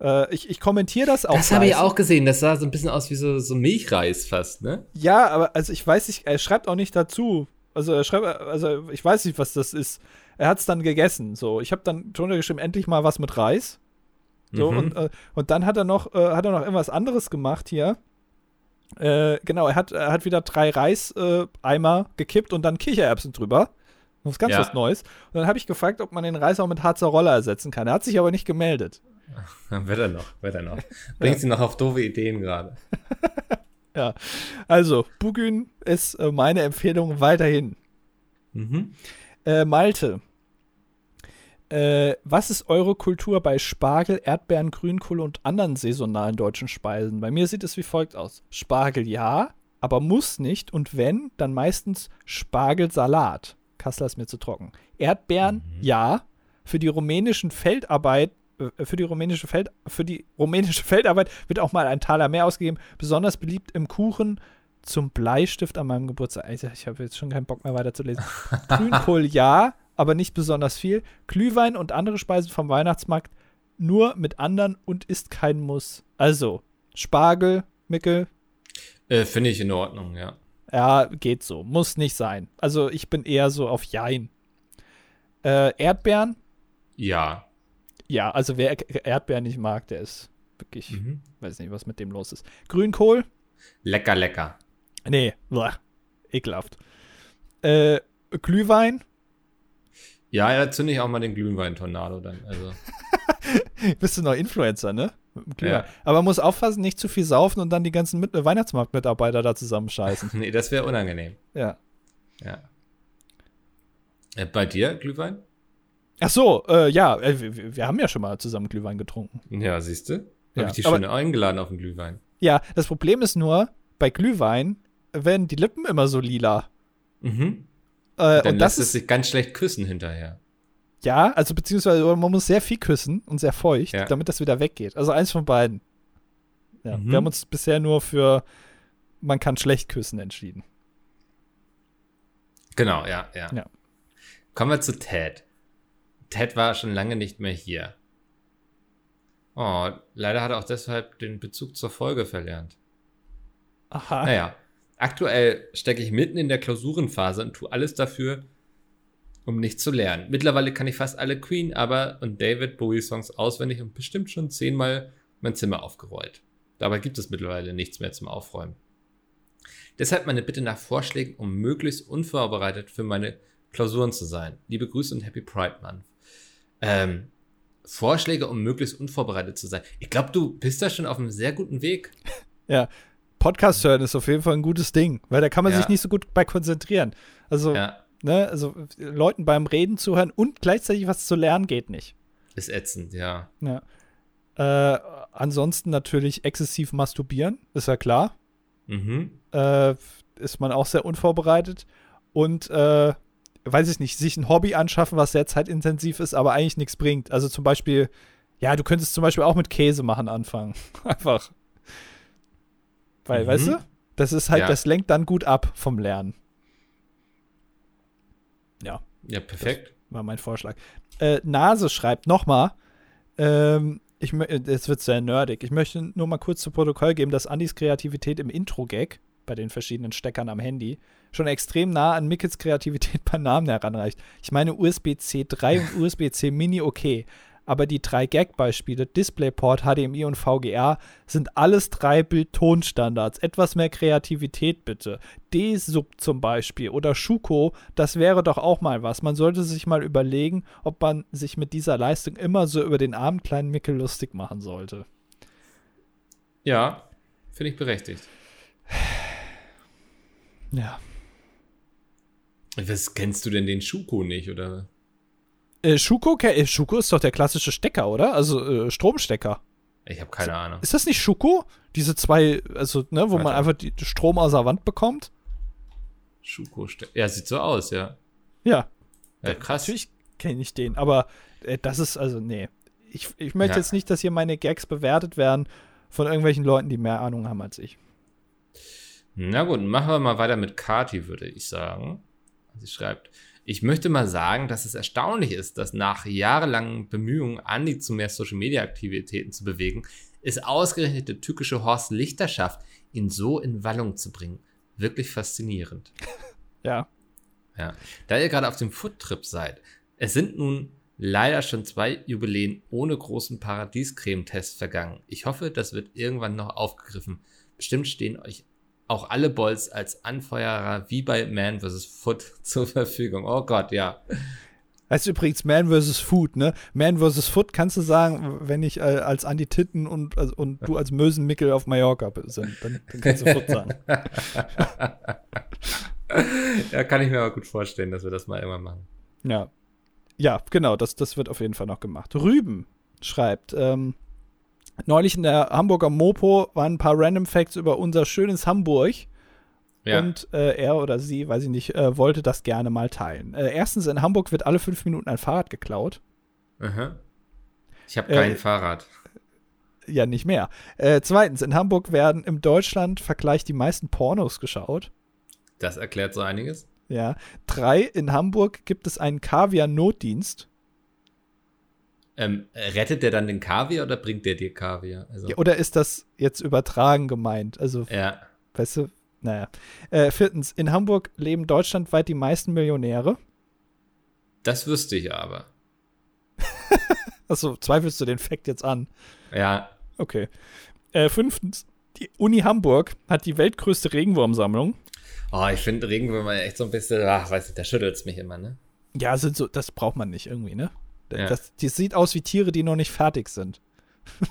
Äh, ich ich kommentiere das auch. Das habe ich auch gesehen. Das sah so ein bisschen aus wie so, so Milchreis fast, ne? Ja, aber also ich weiß nicht, er schreibt auch nicht dazu. Also er schreibt, also ich weiß nicht, was das ist. Er hat es dann gegessen. So, ich habe dann drunter geschrieben, endlich mal was mit Reis. So, Mhm. und, äh, und dann hat er noch, äh, hat er noch irgendwas anderes gemacht hier. Äh, genau, er hat, er hat wieder drei Reiseimer äh, gekippt und dann Kichererbsen drüber. Das ist ganz Ja. was Neues. Und dann habe ich gefragt, ob man den Reis auch mit Harzer Roller ersetzen kann. Er hat sich aber nicht gemeldet. Wird er noch, wird er noch. Bringt sie noch auf doofe Ideen gerade. Also, Bugün ist äh, meine Empfehlung weiterhin. Mhm. Äh, Malte. Äh, was ist eure Kultur bei Spargel, Erdbeeren, Grünkohl und anderen saisonalen deutschen Speisen? Bei mir sieht es wie folgt aus. Spargel ja, aber muss nicht und wenn, dann meistens Spargelsalat. Kassler ist mir zu trocken. Erdbeeren ja, für die rumänischen Feldarbeit äh, für die rumänische Feld für die rumänische Feldarbeit wird auch mal ein Taler mehr ausgegeben, besonders beliebt im Kuchen zum Bleistift an meinem Geburtstag. Ich habe jetzt schon keinen Bock mehr weiterzulesen. Grünkohl ja, aber nicht besonders viel. Glühwein und andere Speisen vom Weihnachtsmarkt nur mit anderen und ist kein Muss. Also, Spargel, Mickel, Äh, Finde ich in Ordnung, ja. ja, geht so. Muss nicht sein. Also, ich bin eher so auf Jein. Äh, Erdbeeren, Ja. ja, also wer Erdbeeren nicht mag, der ist wirklich, Mhm. weiß nicht, was mit dem los ist. Grünkohl, Lecker, lecker. nee, bleh, ekelhaft. Äh, Glühwein, Ja, ja, zünde ich auch mal den Glühwein-Tornado dann. Also, bist du noch Influencer, ne? Ja. Aber man muss aufpassen, nicht zu viel saufen und dann die ganzen Mit Weihnachtsmarktmitarbeiter da zusammenscheißen. nee, das wäre unangenehm. ja. Ja. Äh, bei dir, Glühwein? Ach so, äh, ja, äh, wir, wir haben ja schon mal zusammen Glühwein getrunken. Ja, siehst du? Ja, Habe ich dich schon eingeladen auf den Glühwein. Ja, das Problem ist nur, bei Glühwein werden die Lippen immer so lila. Mhm. Äh, Dann und das lässt es ist, sich ganz schlecht küssen hinterher. ja, also beziehungsweise man muss sehr viel küssen und sehr feucht, Ja. damit das wieder weggeht. Also eins von beiden. Ja, Mhm. wir haben uns bisher nur für man kann schlecht küssen entschieden. Genau, ja, ja. Ja. Kommen wir zu Ted. Ted war schon lange nicht mehr hier. Oh, leider hat er auch deshalb den Bezug zur Folge verlernt. Aha. Naja, aktuell stecke ich mitten in der Klausurenphase und tue alles dafür, um nicht zu lernen. Mittlerweile kann ich fast alle Queen, aber und David Bowie Songs auswendig und bestimmt schon zehnmal mein Zimmer aufgerollt. Dabei gibt es mittlerweile nichts mehr zum Aufräumen. Deshalb meine Bitte nach Vorschlägen, um möglichst unvorbereitet für meine Klausuren zu sein. Liebe Grüße und Happy Pride Month. Ähm, Vorschläge, um möglichst unvorbereitet zu sein. Ich glaube, du bist da schon auf einem sehr guten Weg. Ja. Podcast hören ist auf jeden Fall ein gutes Ding, weil da kann man Ja. sich nicht so gut bei konzentrieren. Also, Ja, ne, also Leuten beim Reden zuhören und gleichzeitig was zu lernen geht nicht. ist ätzend, ja. Ja. Äh, ansonsten natürlich exzessiv masturbieren, ist ja klar. Mhm. Äh, ist man auch sehr unvorbereitet. und äh, weiß ich nicht, sich ein Hobby anschaffen, was sehr zeitintensiv ist, aber eigentlich nichts bringt. Also zum Beispiel, ja, du könntest zum Beispiel auch mit Käse machen anfangen. Einfach. Weil, mhm. weißt du, das ist halt, ja. das lenkt dann gut ab vom Lernen. Ja. Ja, perfekt. Das war mein Vorschlag. Äh, Nase schreibt nochmal, ähm, ich, jetzt wird sehr nerdig. Ich möchte nur mal kurz zu Protokoll geben, dass Andys Kreativität im Intro-Gag bei den verschiedenen Steckern am Handy schon extrem nah an Mickels Kreativität bei Namen heranreicht. Ich meine USB-C 3 und USB-C Mini okay, aber die drei Gag-Beispiele, DisplayPort, HDMI und VGA, sind alles drei Bild-Ton-Standards. Etwas mehr Kreativität bitte. D-Sub zum Beispiel oder Schuko, das wäre doch auch mal was. Man sollte sich mal überlegen, ob man sich mit dieser Leistung immer so über den armen kleinen Mickel lustig machen sollte. Ja, finde ich berechtigt. Ja. Was kennst du denn den Schuko nicht, oder? Äh, Schuko, äh, Schuko ist doch der klassische Stecker, oder? Also äh, Stromstecker. Ich habe keine Ahnung. Ist das nicht Schuko? Diese zwei, also, ne, wo Warte. man einfach die Strom aus der Wand bekommt? Schuko Stecker. Ja, sieht so aus, ja. Ja. ja krass. Natürlich kenne ich den, aber äh, das ist, also, nee. Ich, ich möchte ja. jetzt nicht, dass hier meine Gags bewertet werden von irgendwelchen Leuten, die mehr Ahnung haben als ich. Na gut, machen wir mal weiter mit Kati, würde ich sagen. Sie schreibt, ich möchte mal sagen, dass es erstaunlich ist, dass nach jahrelangen Bemühungen, Andi zu mehr Social-Media-Aktivitäten zu bewegen, es ausgerechnet der tückische Horst Lichter schafft, ihn so in Wallung zu bringen. Wirklich faszinierend. Ja. Ja. Da ihr gerade auf dem Food-Trip seid, es sind nun leider schon zwei Jubiläen ohne großen Paradiescreme-Test vergangen. Ich hoffe, das wird irgendwann noch aufgegriffen. Bestimmt stehen euch auch alle Bolts als Anfeuerer wie bei Man vs. Foot zur Verfügung. Oh Gott, ja. Heißt übrigens Man vs. Food, ne? Man vs. Foot kannst du sagen, wenn ich äh, als Andi Titten und, also, und du als Mösenmickel auf Mallorca sind, dann, dann kannst du Foot sagen. ja, kann ich mir aber gut vorstellen, dass wir das mal immer machen. Ja. Ja, genau, das, das wird auf jeden Fall noch gemacht. Rüben schreibt, ähm, neulich in der Hamburger Mopo waren ein paar Random Facts über unser schönes Hamburg. Ja. Und äh, er oder sie, weiß ich nicht, äh, wollte das gerne mal teilen. Äh, erstens, in Hamburg wird alle fünf Minuten ein Fahrrad geklaut. Aha. Ich habe kein äh, Fahrrad. Ja, nicht mehr. Äh, zweitens, in Hamburg werden im Deutschland-Vergleich die meisten Pornos geschaut. Das erklärt so einiges. Ja. Drei, in Hamburg gibt es einen Kaviar-Notdienst. Ähm, rettet der dann den Kaviar oder bringt der dir Kaviar? Also ja, oder ist das jetzt übertragen gemeint? Also, ja. weißt du, naja. Äh, viertens, in Hamburg leben deutschlandweit die meisten Millionäre. Das wüsste ich aber. Achso, zweifelst du den Fakt jetzt an? Ja. Okay. Äh, fünftens, die Uni Hamburg hat die weltgrößte Regenwurmsammlung. Oh, ich finde Regenwürmer echt so ein bisschen, ach, weiß ich, da schüttelt es mich immer, ne? Ja, sind so, das braucht man nicht irgendwie, ne? Ja. Das, das sieht aus wie Tiere, die noch nicht fertig sind.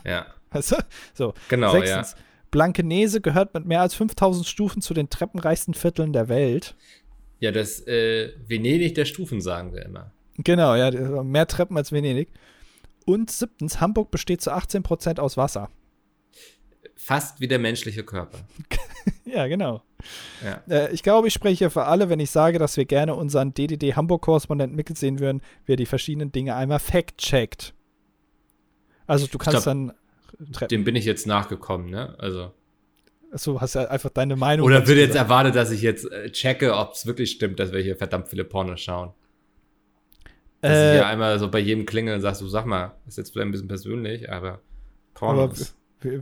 Ja. Weißt du? So. Genau, Sechstens, ja. Blankenese gehört mit mehr als 5000 Stufen zu den treppenreichsten Vierteln der Welt. Ja, das äh, Venedig der Stufen, sagen wir immer. Genau, ja, mehr Treppen als Venedig. Und siebtens, Hamburg besteht zu 18 Prozent aus Wasser. Fast wie der menschliche Körper. ja, genau. Ja. Äh, ich glaube, ich spreche für alle, wenn ich sage, dass wir gerne unseren DDD Hamburg-Korrespondenten Mickel sehen würden, wie er die verschiedenen Dinge einmal fact-checkt. Also du kannst glaub, dann. Dem bin ich jetzt nachgekommen, ne? Also. Achso, hast ja einfach deine Meinung. Oder wird jetzt erwartet, dass ich jetzt äh, checke, ob es wirklich stimmt, dass wir hier verdammt viele Pornos schauen. Dass äh, ich hier einmal so bei jedem klingeln und sagst, du sag mal, ist jetzt vielleicht ein bisschen persönlich, aber Pornos. Aber wie,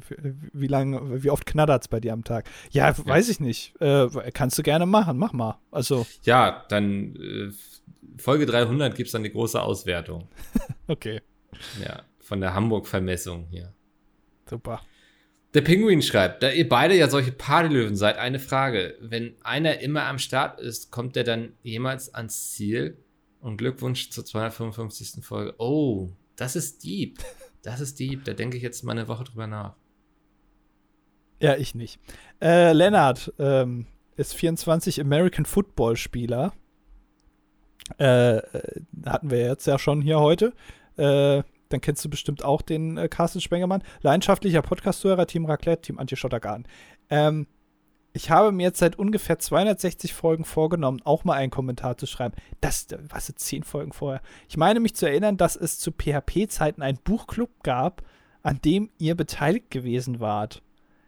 wie, lange, wie oft knattert es bei dir am Tag? Ja, ja. weiß ich nicht. Äh, kannst du gerne machen, mach mal. Also. Ja, dann äh, Folge 300 gibt es dann die große Auswertung. okay. Ja, von der Hamburg-Vermessung hier. Super. Der Pinguin schreibt, da ihr beide ja solche Partylöwen seid, eine Frage. Wenn einer immer am Start ist, kommt der dann jemals ans Ziel? Und Glückwunsch zur 255. Folge. Oh, das ist deep. Das ist deep, da denke ich jetzt mal eine Woche drüber nach. Ja, ich nicht. Äh, Lennart ähm, ist 24 American Football Spieler. Äh, äh, hatten wir jetzt ja schon hier heute. Äh, dann kennst du bestimmt auch den äh, Carsten Spengemann. Leidenschaftlicher Podcast-Hörer, Team Raclette, Team Anti-Schottergarten. Ähm, Ich habe mir jetzt seit ungefähr 260 Folgen vorgenommen, auch mal einen Kommentar zu schreiben. Das, was sind zehn Folgen vorher? Ich meine mich zu erinnern, dass es zu PHP-Zeiten einen Buchclub gab, an dem ihr beteiligt gewesen wart.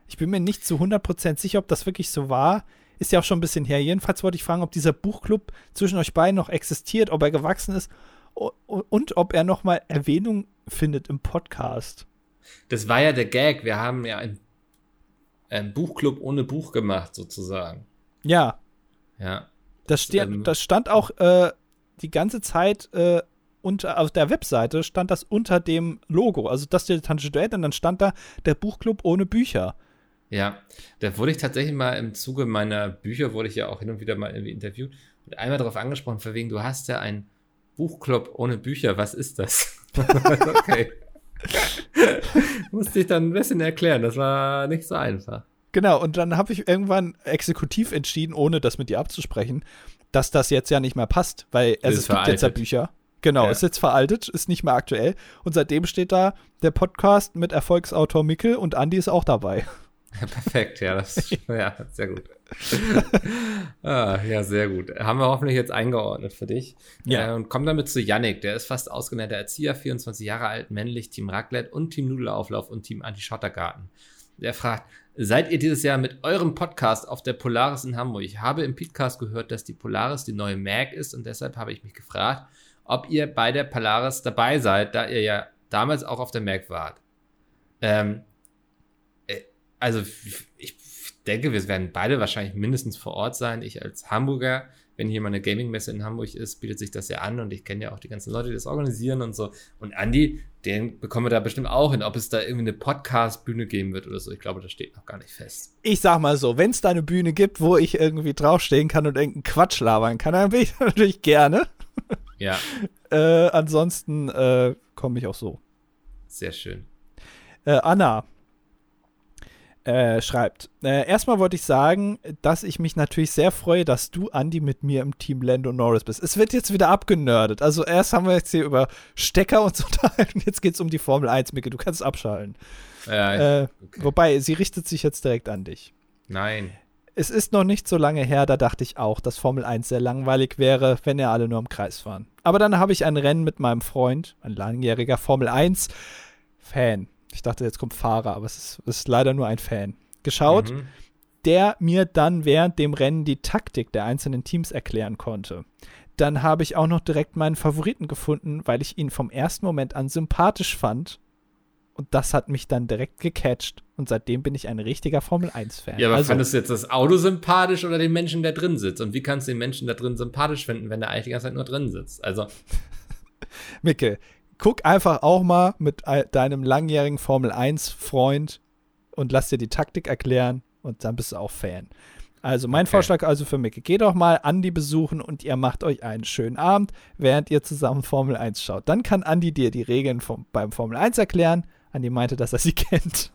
Ich bin mir nicht zu 100% sicher, ob das wirklich so war. Ist ja auch schon ein bisschen her. Jedenfalls wollte ich fragen, ob dieser Buchclub zwischen euch beiden noch existiert, ob er gewachsen ist und ob er nochmal Erwähnung findet im Podcast. Das war ja der Gag. Wir haben ja einen, einen Buchclub ohne Buch gemacht, sozusagen. Ja. Ja. Das, das, ähm, das stand auch äh, die ganze Zeit äh, unter, auf der Webseite stand das unter dem Logo, also das dilettantische Duett, und dann stand da der Buchclub ohne Bücher. Ja, da wurde ich tatsächlich mal im Zuge meiner Bücher, wurde ich ja auch hin und wieder mal irgendwie interviewt und einmal darauf angesprochen, von wegen, du hast ja einen Buchclub ohne Bücher, was ist das? okay. Musste ich dann ein bisschen erklären, das war nicht so einfach. Genau, und dann habe ich irgendwann exekutiv entschieden, ohne das mit dir abzusprechen, dass das jetzt ja nicht mehr passt, weil es, es gibt jetzt ja Bücher. Genau, ja. ist jetzt veraltet, ist nicht mehr aktuell. Und seitdem steht da der Podcast mit Erfolgsautor Mickel und Andy ist auch dabei. Perfekt, ja, das ja, sehr gut. ah, ja, sehr gut. Haben wir hoffentlich jetzt eingeordnet für dich. Ja. Äh, und kommen damit zu Yannick, der ist fast ausgenannter Erzieher, 24 Jahre alt, männlich, Team Raclette und Team Nudelauflauf und Team Anti-Schottergarten. Der fragt, seid ihr dieses Jahr mit eurem Podcast auf der Polaris in Hamburg? Ich habe im Podcast gehört, dass die Polaris die neue Mac ist und deshalb habe ich mich gefragt, ob ihr bei der Polaris dabei seid, da ihr ja damals auch auf der Mac wart. Ähm, äh, also ich denke, wir werden beide wahrscheinlich mindestens vor Ort sein. Ich als Hamburger, wenn hier mal eine Gaming-Messe in Hamburg ist, bietet sich das ja an und ich kenne ja auch die ganzen Leute, die das organisieren und so. Und Andy, den bekommen wir da bestimmt auch hin, ob es da irgendwie eine Podcast-Bühne geben wird oder so. Ich glaube, das steht noch gar nicht fest. Ich sag mal so, wenn es da eine Bühne gibt, wo ich irgendwie draufstehen kann und irgendeinen Quatsch labern kann, dann bin ich natürlich gerne. Ja. äh, ansonsten äh, komme ich auch so. Sehr schön. Äh, Anna äh, schreibt: äh, Erstmal wollte ich sagen, dass ich mich natürlich sehr freue, dass du, Andy, mit mir im Team Lando Norris bist. Es wird jetzt wieder abgenördet. Also, erst haben wir jetzt hier über Stecker und so unterhalten, jetzt geht es um die Formel 1, Micke. Du kannst abschalten. Ja, äh, okay. Wobei, sie richtet sich jetzt direkt an dich. Nein es ist noch nicht so lange her, da dachte ich auch, dass Formel 1 sehr langweilig wäre, wenn er alle nur im Kreis fahren. Aber dann habe ich ein Rennen mit meinem Freund, ein langjähriger Formel 1 Fan. Ich dachte, jetzt kommt Fahrer, aber es ist, ist leider nur ein Fan. Geschaut, mhm. der mir dann während dem Rennen die Taktik der einzelnen Teams erklären konnte. Dann habe ich auch noch direkt meinen Favoriten gefunden, weil ich ihn vom ersten Moment an sympathisch fand und das hat mich dann direkt gecatcht. Und seitdem bin ich ein richtiger Formel-1-Fan. Ja, aber also, fandest du jetzt das Auto sympathisch oder den Menschen, der drin sitzt? Und wie kannst du den Menschen da drin sympathisch finden, wenn der eigentlich die ganze Zeit nur drin sitzt? Also. Micke, guck einfach auch mal mit deinem langjährigen Formel-1-Freund und lass dir die Taktik erklären und dann bist du auch Fan. Also mein okay. Vorschlag also für Micke, geht doch mal Andi besuchen und ihr macht euch einen schönen Abend, während ihr zusammen Formel 1 schaut. Dann kann Andi dir die Regeln vom, beim Formel 1 erklären Andi meinte, dass er sie kennt.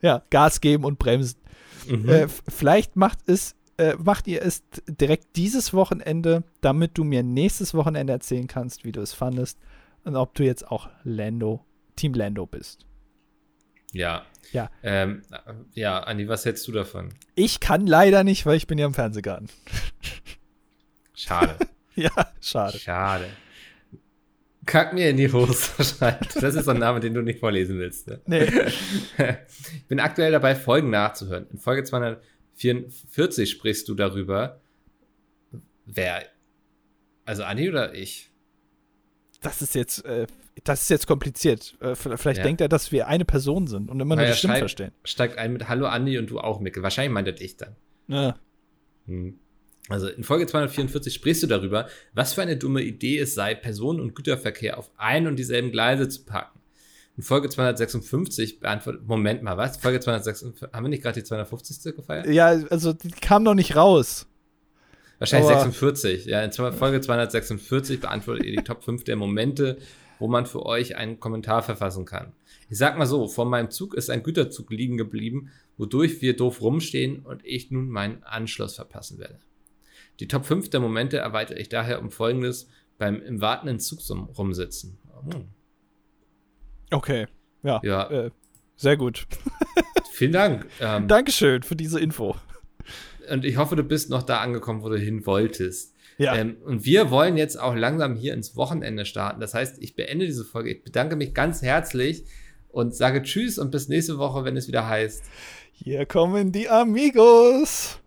ja, Gas geben und bremsen. Mhm. Äh, vielleicht macht es äh, macht ihr es direkt dieses Wochenende, damit du mir nächstes Wochenende erzählen kannst, wie du es fandest und ob du jetzt auch Lando, Team Lando bist. Ja. Ja. Ähm, ja, Andi, was hältst du davon? Ich kann leider nicht, weil ich bin ja im Fernsehgarten. Schade. ja, schade. Schade. Kack mir in die Hose schreibt. Das ist so ein Name, den du nicht vorlesen willst. Ne? Nee. Ich bin aktuell dabei, Folgen nachzuhören. In Folge 244 sprichst du darüber, wer. Also Anni oder ich? Das ist jetzt, äh, das ist jetzt kompliziert. Äh, vielleicht ja. denkt er, dass wir eine Person sind und immer nur die Stimme verstehen. Steigt ein mit Hallo Andi und du auch, Mickel. Wahrscheinlich meint er dich dann. Ja. Hm. Also in Folge 244 sprichst du darüber, was für eine dumme Idee es sei, Personen- und Güterverkehr auf ein und dieselben Gleise zu packen. In Folge 256 beantwortet, Moment mal, was? Folge 256, haben wir nicht gerade die 250. gefeiert? Ja, also die kam noch nicht raus. Wahrscheinlich Aber 46. Ja, in Folge 246 beantwortet ihr die Top 5 der Momente, wo man für euch einen Kommentar verfassen kann. Ich sag mal so, vor meinem Zug ist ein Güterzug liegen geblieben, wodurch wir doof rumstehen und ich nun meinen Anschluss verpassen werde. Die Top 5 der Momente erweitere ich daher um folgendes beim im wartenden Zug rumsitzen. Hm. Okay, ja. ja. Äh, sehr gut. Vielen Dank. Ähm, Dankeschön für diese Info. Und ich hoffe, du bist noch da angekommen, wo du hin wolltest. Ja. Ähm, und wir wollen jetzt auch langsam hier ins Wochenende starten. Das heißt, ich beende diese Folge. Ich bedanke mich ganz herzlich und sage Tschüss und bis nächste Woche, wenn es wieder heißt. Hier kommen die Amigos.